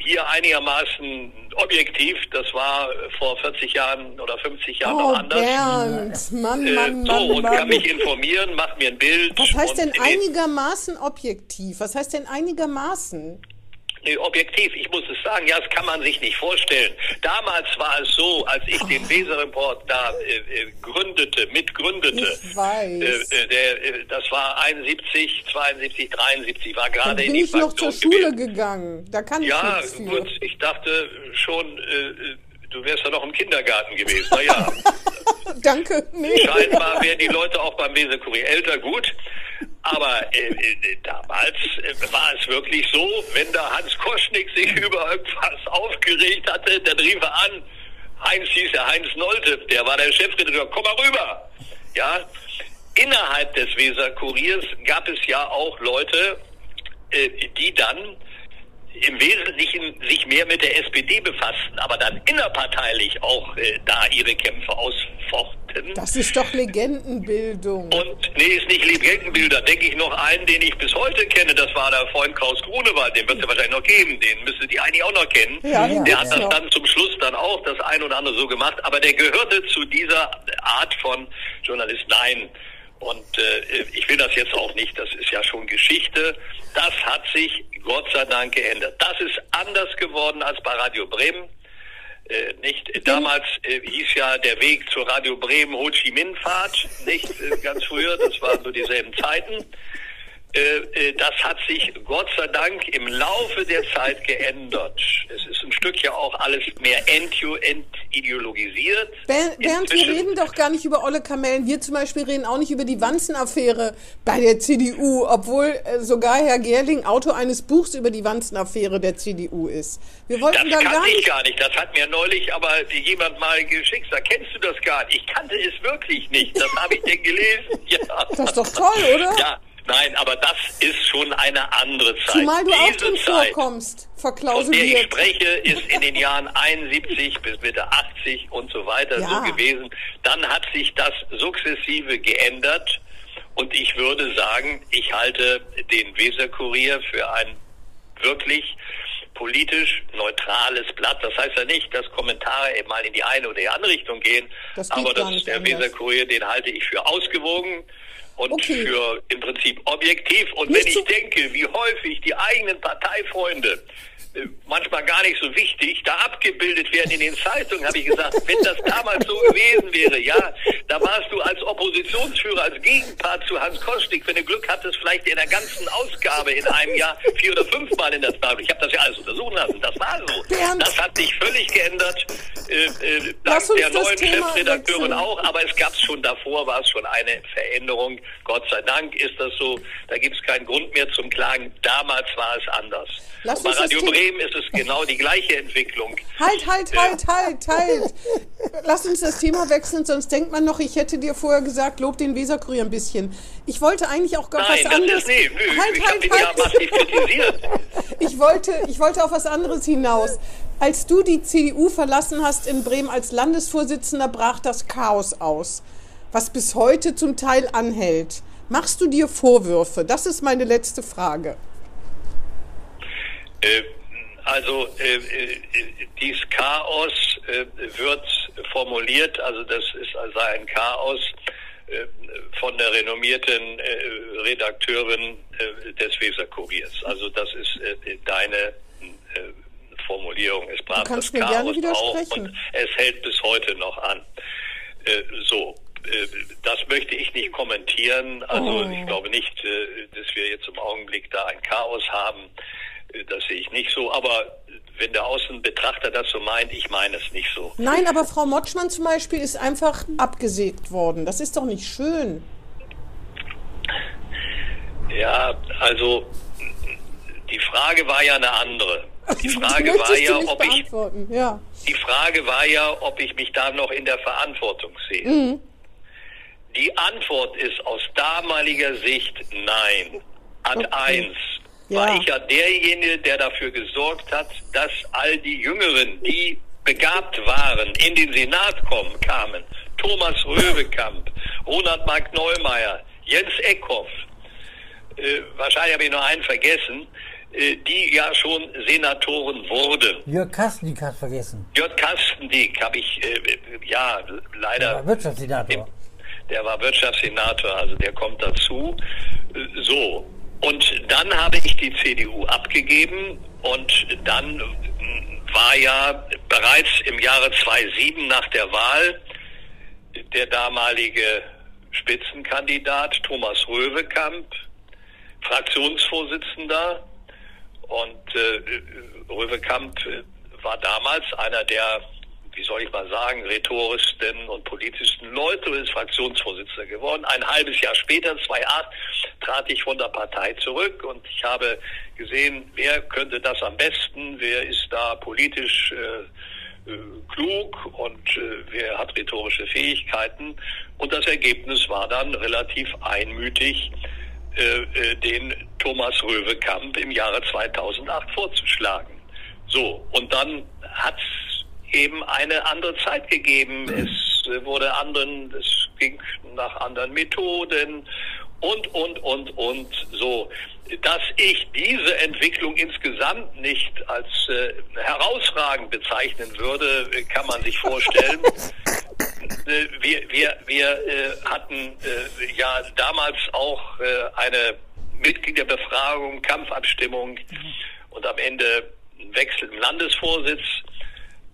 hier einigermaßen objektiv, das war vor 40 Jahren oder 50 Jahren Oh, noch anders. Bernd, Mann, Äh, Mann, so, Mann, und kann Mann. mich informieren, macht mir ein Bild. Was heißt denn in den- einigermaßen objektiv? Was heißt denn einigermaßen? Objektiv, ich muss es sagen, ja, das kann man sich nicht vorstellen. Damals war es so, als ich den Weser-Report da äh, äh, gründete, mitgründete, Ich weiß. Äh, äh, der, äh, das war 71, 72, 73, war gerade in bin die ich noch zur Schule gewählt. gegangen. Da kann ich Ja, nichts für. gut, ich dachte schon, äh, du wärst ja noch im Kindergarten gewesen. Naja, Danke. Nee. Scheinbar werden die Leute auch beim Weserkurier älter, gut. Aber äh, äh, damals äh, war es wirklich so, wenn da Hans Koschnick sich über irgendwas aufgeregt hatte, dann rief er an, Heinz hieß er Heinz Nolte, der war der Chefredakteur, komm mal rüber. Ja, innerhalb des Weserkuriers gab es ja auch Leute, äh, die dann im Wesentlichen sich mehr mit der SPD befassten, aber dann innerparteilich auch äh, da ihre Kämpfe ausfochten. Das ist doch Legendenbildung. Und nee, ist nicht Legendenbilder. Denke ich noch einen, den ich bis heute kenne. Das war der Freund Klaus Grunewald. Den wird es ja wahrscheinlich noch geben. Den müsstet ihr eigentlich auch noch kennen. Ja, den der hat das noch. dann zum Schluss dann auch das ein oder andere so gemacht. Aber der gehörte zu dieser Art von Journalist. Nein. Und äh, ich will das jetzt auch nicht. Das ist ja schon Geschichte. Das hat sich Gott sei Dank geändert. Das ist anders geworden als bei Radio Bremen. Äh, nicht damals äh, hieß ja der Weg zur Radio Bremen Ho Chi Minh Fahrt, nicht äh, ganz früher, das waren so dieselben Zeiten. Äh, äh, das hat sich Gott sei Dank im Laufe der Zeit geändert. Es ist ein Stück ja auch alles mehr entideologisiert. Bernd, Bernd, wir reden doch gar nicht über olle Kamellen. Wir zum Beispiel reden auch nicht über die Wanzenaffäre bei der CDU, obwohl äh, sogar Herr Gerling Autor eines Buchs über die Wanzenaffäre der CDU ist. Wir wollten das da gar kannte ich nicht. gar nicht. Das hat mir neulich aber jemand mal geschickt. Da kennst du das gar nicht. Ich kannte es wirklich nicht. Das habe ich denn gelesen. Ja. Das ist doch toll, oder? Ja, nein, aber das ist schon eine andere Zeit. Zumal du auch Diese drin Zeit, vorkommst, von der ich verklausuliert. spreche, ist in den Jahren 71 bis Mitte 80 und so weiter Ja. so gewesen. Dann hat sich das sukzessive geändert und ich würde sagen, ich halte den Weserkurier für ein wirklich politisch neutrales Blatt. Das heißt ja nicht, dass Kommentare eben mal in die eine oder die andere Richtung gehen, Das aber das, der. Weserkurier, den halte ich für ausgewogen und Okay. für im Prinzip objektiv. Und Nicht wenn ich so- denke, wie häufig die eigenen Parteifreunde manchmal gar nicht so wichtig, da abgebildet werden in den Zeitungen, habe ich gesagt, wenn das damals so gewesen wäre, ja, da warst du als Oppositionsführer, als Gegenpart zu Hans Kostig, wenn du Glück hattest, vielleicht in der ganzen Ausgabe in einem Jahr vier oder fünfmal in der Zeitung. Ich habe das ja alles untersuchen lassen, das war so. Bernd. Das hat sich völlig geändert, äh, äh, dank der neuen Chefredakteurin auch, aber es gab schon davor, war es schon eine Veränderung. Gott sei Dank ist das so. Da gibt es keinen Grund mehr zum Klagen. Damals war es anders. Lass uns das Thema- Bremen ist es genau die gleiche Entwicklung. Halt, halt, halt, halt, halt. Lass uns das Thema wechseln, sonst denkt man noch, ich hätte dir vorher gesagt, lob den Weserkurier ein bisschen. Ich wollte eigentlich auch gar Nein, was anderes. ist nee, nö, halt, ich halt, ja halt. massiv kritisiert. Ich wollte, ich wollte auf was anderes hinaus. Als du die CDU verlassen hast in Bremen als Landesvorsitzender, brach das Chaos aus, was bis heute zum Teil anhält. Machst du dir Vorwürfe? Das ist meine letzte Frage. Äh, also äh, äh, dieses Chaos äh, wird formuliert, also das ist also ein Chaos äh, von der renommierten äh, Redakteurin äh, des Weserkuriers. Also das ist deine Formulierung. Es brach das Chaos auf und es hält bis heute noch an. So. Das möchte ich nicht kommentieren. Also Oh. ich glaube nicht, dass wir jetzt im Augenblick da ein Chaos haben. Das sehe ich nicht so. Aber wenn der Außenbetrachter das so meint, ich meine es nicht so. Nein, aber Frau Motschmann zum Beispiel ist einfach abgesägt worden. Das ist doch nicht schön. Ja, also die Frage war ja eine andere. Die Frage war ja, ob ich. Ja. Die Frage war ja, ob ich mich da noch in der Verantwortung sehe. Die Antwort ist aus damaliger Sicht nein. Ad Okay. eins Ja. war ich ja derjenige, der dafür gesorgt hat, dass all die Jüngeren, die begabt waren, in den Senat kommen, kamen. Thomas Röwekamp, Ronald Mark Neumeier, Jens Eckhoff, äh, wahrscheinlich habe ich noch einen vergessen, äh, die ja schon Senatoren wurden. Jörg Kastenik hat vergessen. Jörg Kastendick habe ich, äh, ja, Der leider, war Wirtschaftssenator. der war Wirtschaftssenator, also der kommt dazu. Äh, So. Und dann habe ich die CDU abgegeben und dann äh, war ja bereits im Jahre 2007 nach der Wahl der damalige Spitzenkandidat Thomas Röwekamp Fraktionsvorsitzender. Und äh, Röwekamp äh, war damals einer der, wie soll ich mal sagen, rhetorischsten und politischsten Leute und ist Fraktionsvorsitzender geworden. Ein halbes Jahr später, 2008, trat ich von der Partei zurück und ich habe gesehen, wer könnte das am besten, wer ist da politisch äh, äh, klug und äh, wer hat rhetorische Fähigkeiten. Und das Ergebnis war dann relativ einmütig, äh, äh, den Thomas Röwekamp im Jahre 2008 vorzuschlagen. So, und dann hat es eben eine andere Zeit gegeben. Es äh, wurde anderen, es ging nach anderen Methoden und, und, und, und so. Dass ich diese Entwicklung insgesamt nicht als äh, herausragend bezeichnen würde, kann man sich vorstellen. Äh, wir wir, wir äh, hatten äh, ja damals auch äh, eine Mitgliederbefragung, Kampfabstimmung und am Ende einen Wechsel im Landesvorsitz.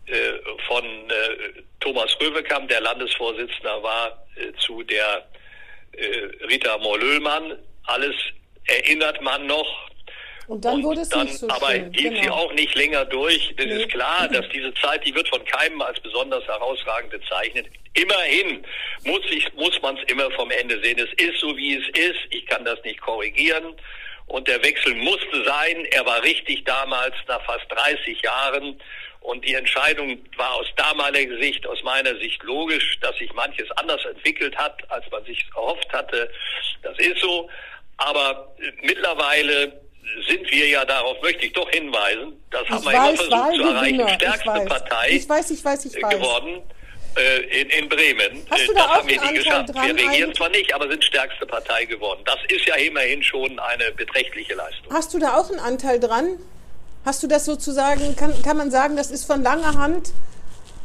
Äh, von äh, Thomas Röwekamp, der Landesvorsitzender war, äh, zu der Rita Mollöhlmann. Alles erinnert man noch. Und dann wurde es dann, nicht so aber schön. sie genau. auch nicht länger durch. Das Nee. ist klar, dass diese Zeit, die wird von keinem als besonders herausragend bezeichnet. Immerhin muss, ich, muss man es immer vom Ende sehen. Es ist so, wie es ist. Ich kann das nicht korrigieren. Und der Wechsel musste sein. Er war richtig damals, nach fast 30 Jahren. Und die Entscheidung war aus damaliger Sicht, aus meiner Sicht logisch, dass sich manches anders entwickelt hat, als man sich erhofft hatte. Das ist so. Aber mittlerweile sind wir ja, darauf möchte ich doch hinweisen, das haben Ich wir immer weiß, versucht weil zu erreichen, Gewinner. Ich stärkste weiß. Partei Ich weiß, ich weiß, ich weiß. geworden äh, in, in Bremen. Hast du Äh, da das auch haben wir Anteil geschafft. dran Wir regieren zwar nicht, aber sind stärkste Partei geworden. Das ist ja immerhin schon eine beträchtliche Leistung. Hast du da auch einen Anteil dran? Hast du das sozusagen, kann, kann man sagen, das ist von langer Hand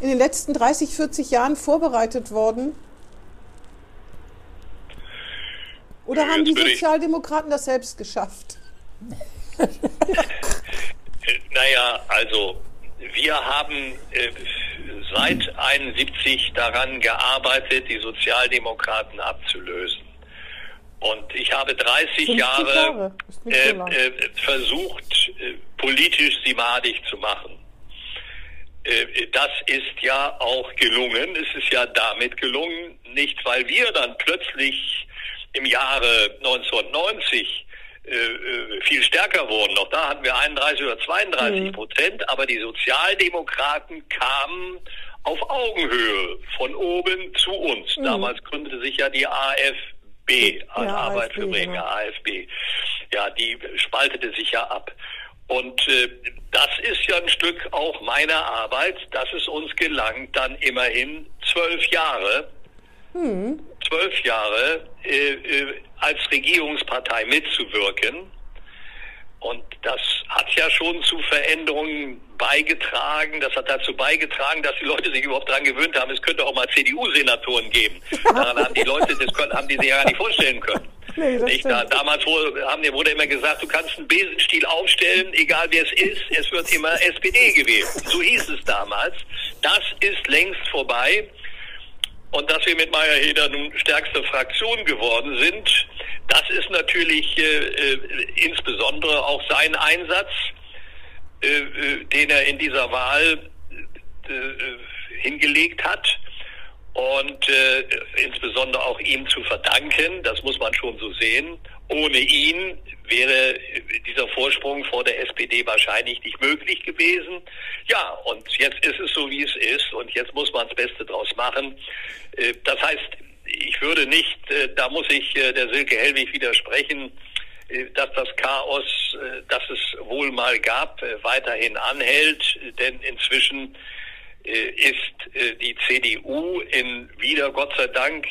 in den letzten 30, 40 Jahren vorbereitet worden? Oder haben die Sozialdemokraten das selbst geschafft? Naja, also wir haben äh, seit 71 daran gearbeitet, die Sozialdemokraten abzulösen. Und ich habe 30 50 Jahre, Jahre, äh, äh, versucht, äh, politisch sie madig zu machen. Äh, Das ist ja auch gelungen. Es ist ja damit gelungen, nicht weil wir dann plötzlich im Jahre 1990 äh, äh, viel stärker wurden. Noch da hatten wir 31 oder 32 Prozent, aber die Sozialdemokraten kamen auf Augenhöhe von oben zu uns. Damals gründete sich ja die AfB, Ja, Arbeit für AfB, Bremen, genau. AfB. Ja, die spaltete sich ja ab. Und äh, das ist ja ein Stück auch meiner Arbeit, dass es uns gelangt, dann immerhin zwölf Jahre, zwölf Jahre äh, äh, als Regierungspartei mitzuwirken. Und das hat ja schon zu Veränderungen beigetragen. Das hat dazu beigetragen, dass die Leute sich überhaupt daran gewöhnt haben, es könnte auch mal CDU-Senatoren geben. Daran haben die Leute, das können, haben die sich ja gar nicht vorstellen können. Nee? Da, damals wurde, haben, wurde immer gesagt, du kannst einen Besenstiel aufstellen, egal wer es ist, es wird immer SPD gewählt. So hieß es damals. Das ist längst vorbei. Und dass wir mit Meyer-Heder nun stärkste Fraktion geworden sind, das ist natürlich äh, äh, insbesondere auch sein Einsatz, äh, äh, den er in dieser Wahl äh, hingelegt hat. Und insbesondere auch ihm zu verdanken, das muss man schon so sehen. Ohne ihn wäre dieser Vorsprung vor der SPD wahrscheinlich nicht möglich gewesen. Ja, und jetzt ist es so, wie es ist, und jetzt muss man das Beste draus machen. Das heißt, ich würde nicht, da muss ich der Silke Hellwig widersprechen, dass das Chaos, äh, das es wohl mal gab, äh, weiterhin anhält, denn inzwischen äh, ist äh, die CDU in wieder, Gott sei Dank,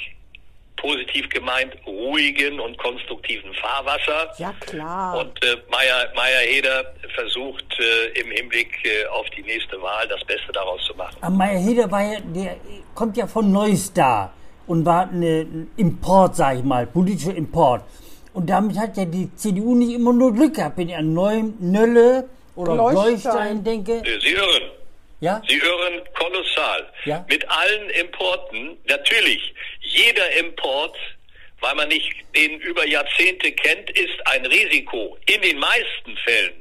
positiv gemeint, ruhigen und konstruktiven Fahrwasser. Ja, klar. Und äh, Meier, Meier-Heder versucht äh, im Hinblick äh, auf die nächste Wahl das Beste daraus zu machen. Aber Meyer Heder war ja, der kommt ja von Neustar und war ein Import, sag ich mal, politischer Import. Und damit hat ja die CDU nicht immer nur Glück gehabt, wenn ich an Neum, Nölle oder Leuchtstein. Denke. Äh, Sie hören, Ja? Sie hören kolossal. Ja. Mit allen Importen, natürlich, jeder Import, weil man nicht den über Jahrzehnte kennt, ist ein Risiko. In den meisten Fällen.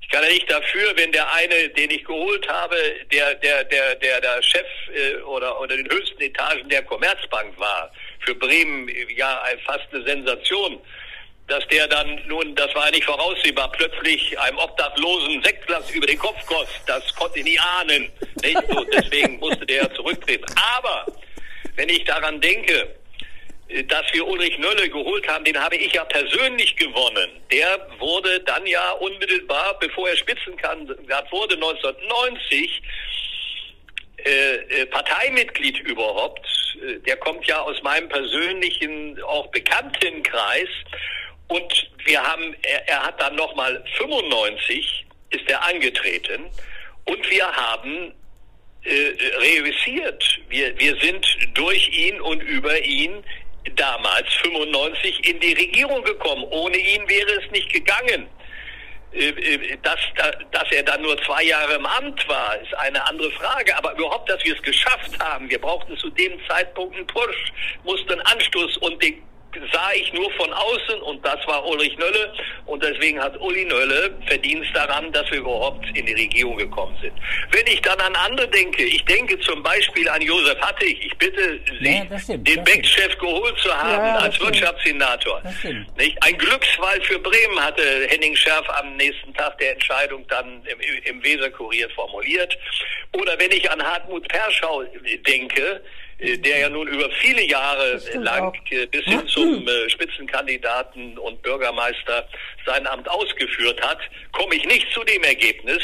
Ich kann ja nicht dafür, wenn der eine, den ich geholt habe, der der der der, der Chef äh, oder oder den höchsten Etagen der Commerzbank war, für Bremen ja fast eine Sensation, dass der dann nun, das war ja nicht voraussehbar, plötzlich einem Obdachlosen Sektglas über den Kopf kostet. Das konnte ich nie ahnen. Nicht? So, deswegen musste der ja zurücktreten. Aber wenn ich daran denke, äh, dass wir Ulrich Nölle geholt haben, den habe ich ja persönlich gewonnen. Der wurde dann ja unmittelbar, bevor er Spitzenkandidat wurde, 1990 äh, äh, Parteimitglied überhaupt. Äh, Der kommt ja aus meinem persönlichen, auch Bekanntenkreis. Und wir haben, er, er hat dann nochmal 95 ist er angetreten und wir haben äh, reüssiert. Wir, wir sind durch ihn und über ihn damals 95 in die Regierung gekommen. Ohne ihn wäre es nicht gegangen. Äh, äh, dass, dass er dann nur zwei Jahre im Amt war, ist eine andere Frage. Aber überhaupt, dass wir es geschafft haben, wir brauchten zu dem Zeitpunkt einen Push, mussten einen Anstoß und den sah ich nur von außen und das war Ulrich Nölle und deswegen hat Uli Nölle Verdienst daran, dass wir überhaupt in die Regierung gekommen sind. Wenn ich dann an andere denke, ich denke zum Beispiel an Josef Hattig, ich bitte Sie, ja, stimmt, den Beck-Chef geholt zu haben ja, als stimmt. Wirtschaftssenator. Nicht? Ein Glücksfall für Bremen hatte Henning Schärf am nächsten Tag der Entscheidung dann im, im Weserkurier formuliert. Oder wenn ich an Hartmut Perschau denke, der ja nun über viele Jahre lang auch. Äh, bis hin zum äh, Spitzenkandidaten und Bürgermeister sein Amt ausgeführt hat, komme ich nicht zu dem Ergebnis,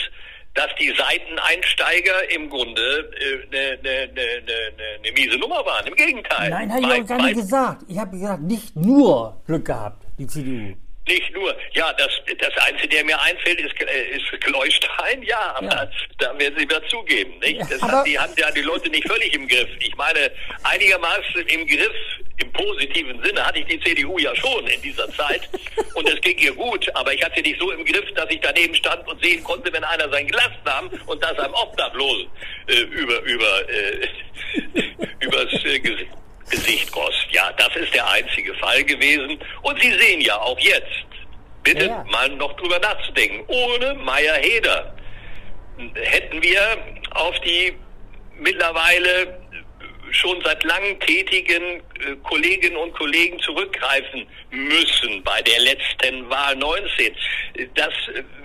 dass die Seiteneinsteiger im Grunde eine äh, ne, ne, ne, ne, miese Nummer waren. Im Gegenteil. Nein, habe ich auch gar nicht gesagt. Ich habe gesagt, nicht nur Glück gehabt, die CDU. Nicht nur, ja, das, das Einzige, der mir einfällt, ist, äh, ist Kleustein, ja, aber ja. da werden Sie mir zugeben, nicht? Das hat, die haben ja die Leute nicht völlig im Griff. Ich meine, einigermaßen im Griff, im positiven Sinne, hatte ich die CDU ja schon in dieser Zeit und es ging ihr gut, aber ich hatte sie nicht so im Griff, dass ich daneben stand und sehen konnte, wenn einer sein Glas nahm und das einem Obdachlosen äh, über, über, äh, übers äh, Gesicht Gesicht goss. Ja, das ist der einzige Fall gewesen. Und Sie sehen ja auch jetzt, bitte ja. mal noch drüber nachzudenken, ohne Meier-Heder hätten wir auf die mittlerweile schon seit langem tätigen äh, Kolleginnen und Kollegen zurückgreifen müssen bei der letzten Wahl 19. Das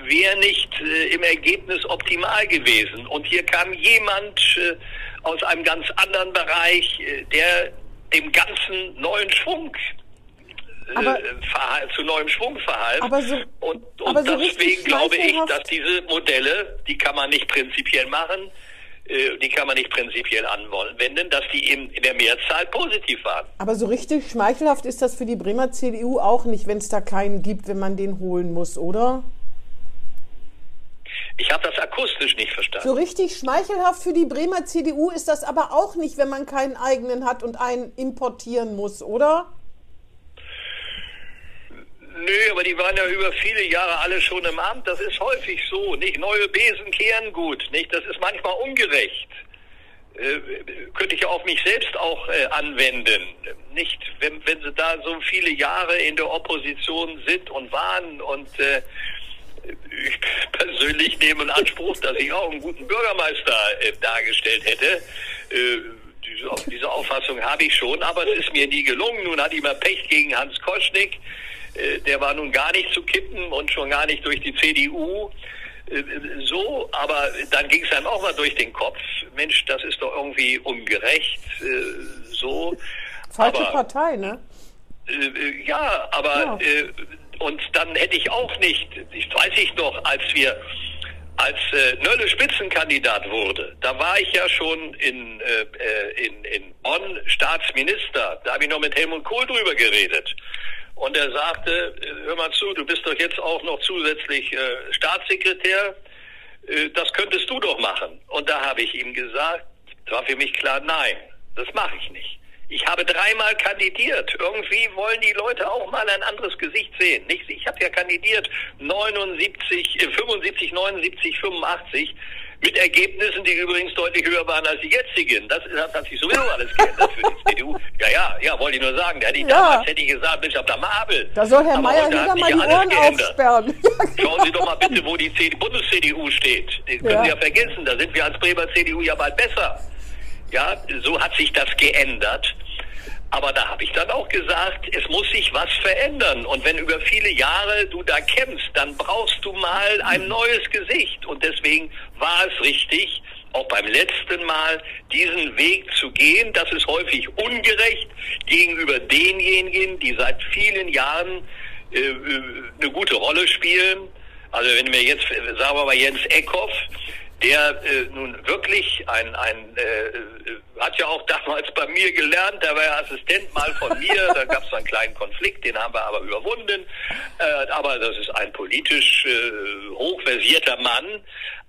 wäre nicht äh, im Ergebnis optimal gewesen. Und hier kam jemand äh, aus einem ganz anderen Bereich, der dem ganzen neuen Schwung äh, aber, zu neuem Schwung verhalten. Aber so, und, und aber so deswegen glaube ich, dass diese Modelle, die kann man nicht prinzipiell machen, äh, die kann man nicht prinzipiell anwenden, dass die in, in der Mehrzahl positiv waren. Aber so richtig schmeichelhaft ist das für die Bremer CDU auch nicht, wenn es da keinen gibt, wenn man den holen muss, oder? Ich habe das akustisch nicht verstanden. So richtig schmeichelhaft für die Bremer CDU ist das aber auch nicht, wenn man keinen eigenen hat und einen importieren muss, oder? Nö, aber die waren ja über viele Jahre alle schon im Amt. Das ist häufig so. Nicht neue Besen kehren gut. Nicht, das ist manchmal ungerecht. Äh, könnte ich auf mich selbst auch äh, anwenden. Nicht, wenn, wenn sie da so viele Jahre in der Opposition sind und waren und äh, ich persönlich nehme in Anspruch, dass ich auch einen guten Bürgermeister äh, dargestellt hätte. Äh, diese, diese, Auffassung habe ich schon, aber es ist mir nie gelungen. Nun hat immer Pech gegen Hans Koschnick. Äh, der war nun gar nicht zu kippen und schon gar nicht durch die CDU. Äh, so, aber dann ging es einem auch mal durch den Kopf. Mensch, das ist doch irgendwie ungerecht. Äh, so. Falsche aber, Partei, ne? ja, aber ja. Und dann hätte ich auch nicht, ich weiß ich noch, als wir als äh, Nölle Spitzenkandidat wurde, da war ich ja schon in, äh, äh, in, in Bonn Staatsminister. Da habe ich noch mit Helmut Kohl drüber geredet. Und er sagte, äh, hör mal zu, du bist doch jetzt auch noch zusätzlich äh, Staatssekretär. Äh, das könntest du doch machen. Und da habe ich ihm gesagt, war für mich klar, nein, das mache ich nicht. Ich habe dreimal kandidiert. Irgendwie wollen die Leute auch mal ein anderes Gesicht sehen. Nicht? Ich habe ja kandidiert 79, 75, 79, 85 mit Ergebnissen, die übrigens deutlich höher waren als die jetzigen. Das, hat sich sowieso alles geändert für die CDU. Ja, ja, ja, wollte ich nur sagen. Da hätte ich ja. damals hätte ich gesagt, Mensch, hab da mal Abel. Da soll Herr Mayer wieder mal die Ohren aufsperren. Schauen Sie doch mal bitte, wo die Bundes-CDU steht. Das können ja. Sie ja vergessen. Da sind wir als Bremer CDU ja bald besser. Ja, so hat sich das geändert. Aber da habe ich dann auch gesagt, es muss sich was verändern. Und wenn über viele Jahre du da kämpfst, dann brauchst du mal ein neues Gesicht. Und deswegen war es richtig, auch beim letzten Mal diesen Weg zu gehen. Das ist häufig ungerecht gegenüber denjenigen, die seit vielen Jahren äh, äh eine gute Rolle spielen. Also wenn wir jetzt, sagen wir mal Jens Eckhoff, der äh, nun wirklich ein, ein äh, hat ja auch damals bei mir gelernt, der war ja Assistent mal von mir, da gab es einen kleinen Konflikt, den haben wir aber überwunden. Äh, aber das ist ein politisch äh, hochversierter Mann,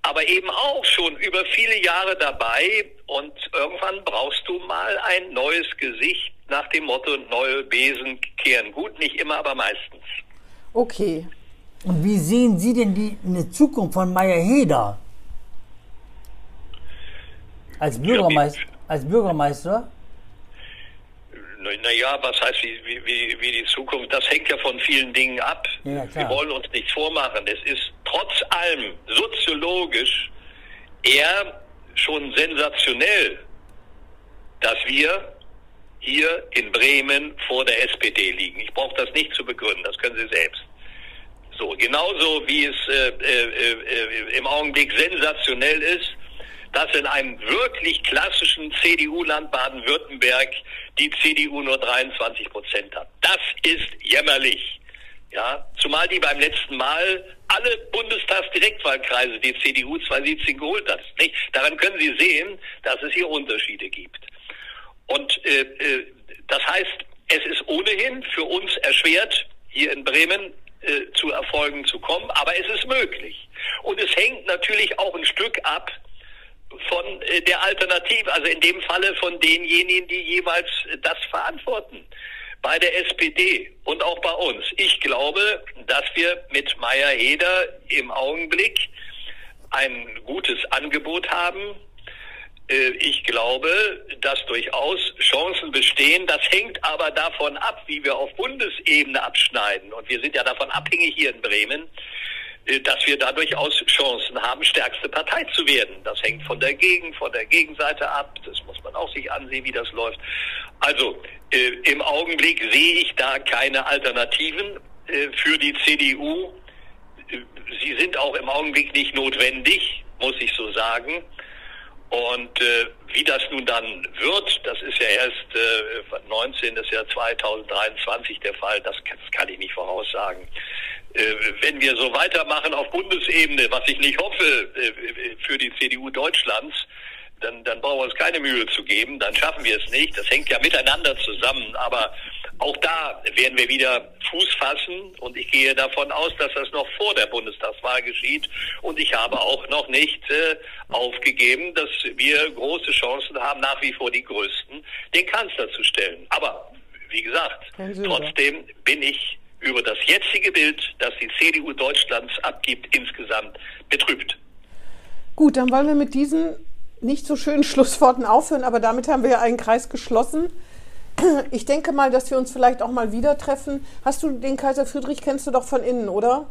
aber eben auch schon über viele Jahre dabei und irgendwann brauchst du mal ein neues Gesicht nach dem Motto, neue Besen kehren gut, nicht immer, aber meistens. Okay, Und wie sehen Sie denn die eine Zukunft von Meyer Heder? Als Bürgermeister? Als Bürgermeister? Naja, was heißt wie, wie, wie die Zukunft? Das hängt ja von vielen Dingen ab. Ja. Wir wollen uns nichts vormachen. Es ist trotz allem soziologisch eher schon sensationell, dass wir hier in Bremen vor der SPD liegen. Ich brauche das nicht zu begründen, das können Sie selbst. So, genauso wie es äh, äh, äh, im Augenblick sensationell ist, dass in einem wirklich klassischen CDU-Land Baden-Württemberg die CDU nur 23 Prozent hat. Das ist jämmerlich. Ja, zumal die beim letzten Mal alle Bundestagsdirektwahlkreise die CDU zwei Sitze geholt hat. Nicht? Daran können Sie sehen, dass es hier Unterschiede gibt. Und äh, äh, das heißt, es ist ohnehin für uns erschwert, hier in Bremen äh, zu Erfolgen zu kommen, aber es ist möglich. Und es hängt natürlich auch ein Stück ab von äh, der Alternative, also in dem Falle von denjenigen, die jeweils das verantworten bei der SPD und auch bei uns. Ich glaube, dass wir mit Meyer Heder im Augenblick ein gutes Angebot haben. Äh, ich glaube, dass durchaus Chancen bestehen. Das hängt aber davon ab, wie wir auf Bundesebene abschneiden. Und wir sind ja davon abhängig hier in Bremen, äh, dass wir da durchaus Chancen haben, stärkste Partei zu werden. Das hängt von der Gegend, von der Gegenseite ab. Das muss man auch sich ansehen, wie das läuft. Also äh, im Augenblick sehe ich da keine Alternativen äh, für die CDU. Äh, sie sind auch im Augenblick nicht notwendig, muss ich so sagen. Und äh, wie das nun dann wird, das ist ja erst äh, 19, das ist ja 2023 der Fall, das, das kann ich nicht voraussagen. Äh, wenn wir so weitermachen auf Bundesebene, was ich nicht hoffe äh, für die CDU Deutschlands, dann, dann brauchen wir uns keine Mühe zu geben, dann schaffen wir es nicht. Das hängt ja miteinander zusammen, aber auch da werden wir wieder Fuß fassen und ich gehe davon aus, dass das noch vor der Bundestagswahl geschieht und ich habe auch noch nicht äh, aufgegeben, dass wir große Chancen haben, nach wie vor die größten, den Kanzler zu stellen. Aber wie gesagt, trotzdem bin ich über das jetzige Bild, das die CDU Deutschlands abgibt, insgesamt betrübt. Gut, dann wollen wir mit diesen nicht so schönen Schlussworten aufhören, aber damit haben wir ja einen Kreis geschlossen. Ich denke mal, dass wir uns vielleicht auch mal wieder treffen. Hast du den Kaiser Friedrich kennst du doch von innen, oder?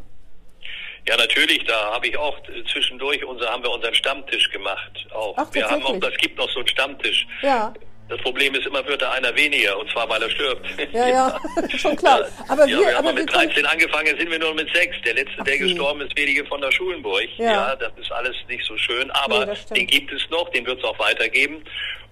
Ja, natürlich, da habe ich auch zwischendurch unser, haben wir unseren Stammtisch gemacht. Auch. Ach, wir haben auch, das gibt noch so einen Stammtisch. Ja. Das Problem ist immer, wird da einer weniger, und zwar weil er stirbt. Ja, ja, schon klar. Aber ja, wir, wir aber haben mit wir 13 angefangen, sind wir nur mit sechs. Der letzte, der Ach, je. gestorben ist, wenige von der Schulenburg. Ja. Ja. das ist alles nicht so schön, aber Nee, den gibt es noch, den wird es auch weitergeben.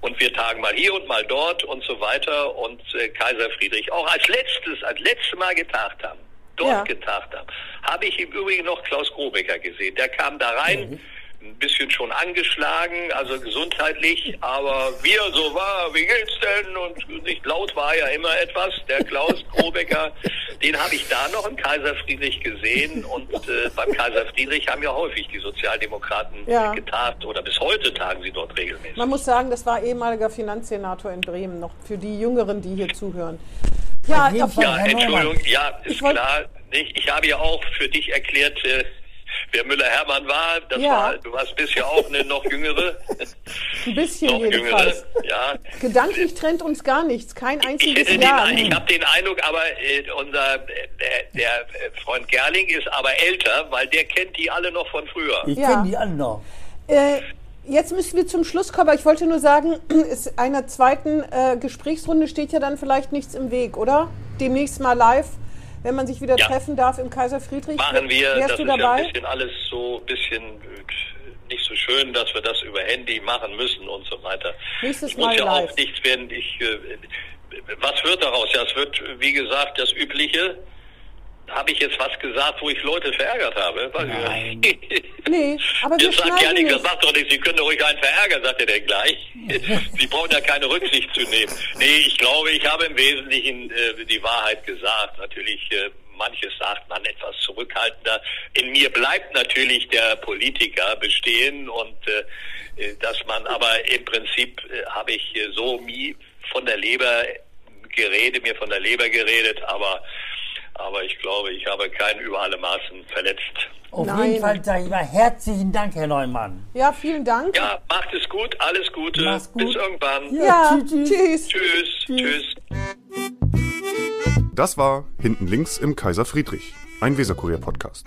Und wir tagen mal hier und mal dort und so weiter. Und äh, Kaiser Friedrich auch als letztes, als letztes Mal getagt haben. Dort Ja. getagt haben. Habe ich im Übrigen noch Klaus Grobecker gesehen. Der kam da rein. Mhm. Ein bisschen schon angeschlagen, also gesundheitlich, aber wie er so war, wie geht's denn? Und nicht laut war ja immer etwas. Der Klaus Grobecker, den habe ich da noch im Kaiser Friedrich gesehen. Und äh, beim Kaiser Friedrich haben ja häufig die Sozialdemokraten Ja. getagt oder bis heute tagen sie dort regelmäßig. Man muss sagen, das war ehemaliger Finanzsenator in Bremen, noch für die Jüngeren, die hier zuhören. Ja. Ja, Entschuldigung, ja, ist Ich klar. Nicht? Ich habe ja auch für dich erklärt, äh, wer Müller-Hermann war. Das Ja. war, du warst bisher auch eine noch jüngere. ein bisschen noch jüngere, jedenfalls. ja. Gedanklich trennt uns gar nichts, kein Ich, einziges hätte den, Jahr. ich habe den Eindruck, aber äh, unser äh, der, äh, Freund Gerling ist aber älter, weil der kennt die alle noch von früher. Ich Ja. kenne die alle noch. Äh, jetzt müssen wir zum Schluss kommen, aber ich wollte nur sagen, einer zweiten äh, Gesprächsrunde steht ja dann vielleicht nichts im Weg, oder? Demnächst mal live, wenn man sich wieder Ja. treffen darf im Kaiser Friedrich. Machen wir, Wärst das du ist ja dabei? ein bisschen alles so ein bisschen äh, nicht so schön, dass wir das über Handy machen müssen und so weiter. Nächstes es muss Mal ja live. auch nichts werden. Ich, äh, was wird daraus? Ja, es wird, wie gesagt, das Übliche. Habe ich jetzt was gesagt, wo ich Leute verärgert habe? Nein. Nee, aber wir Jetzt sagt schneiden Gerling, das nicht. macht doch nichts, Sie können doch ruhig einen verärgern, sagt er denn gleich. Sie brauchen ja keine Rücksicht zu nehmen. Nee, ich glaube, ich habe im Wesentlichen äh, die Wahrheit gesagt. Natürlich, äh, manches sagt man etwas zurückhaltender. In mir bleibt natürlich der Politiker bestehen und äh, äh, dass man, aber im Prinzip äh, habe ich äh, so nie von der Leber geredet, mir von der Leber geredet, aber aber ich glaube, ich habe keinen über alle Maßen verletzt. Auf Nein. jeden Fall sage ich mal herzlichen Dank, Herr Neumann. Ja, vielen Dank. Ja, macht es gut, alles Gute. Mach's gut. Bis irgendwann. Ja, tschüss, tschüss. Tschüss, tschüss. Das war Hinten links im Kaiser Friedrich, ein Weserkurier-Podcast.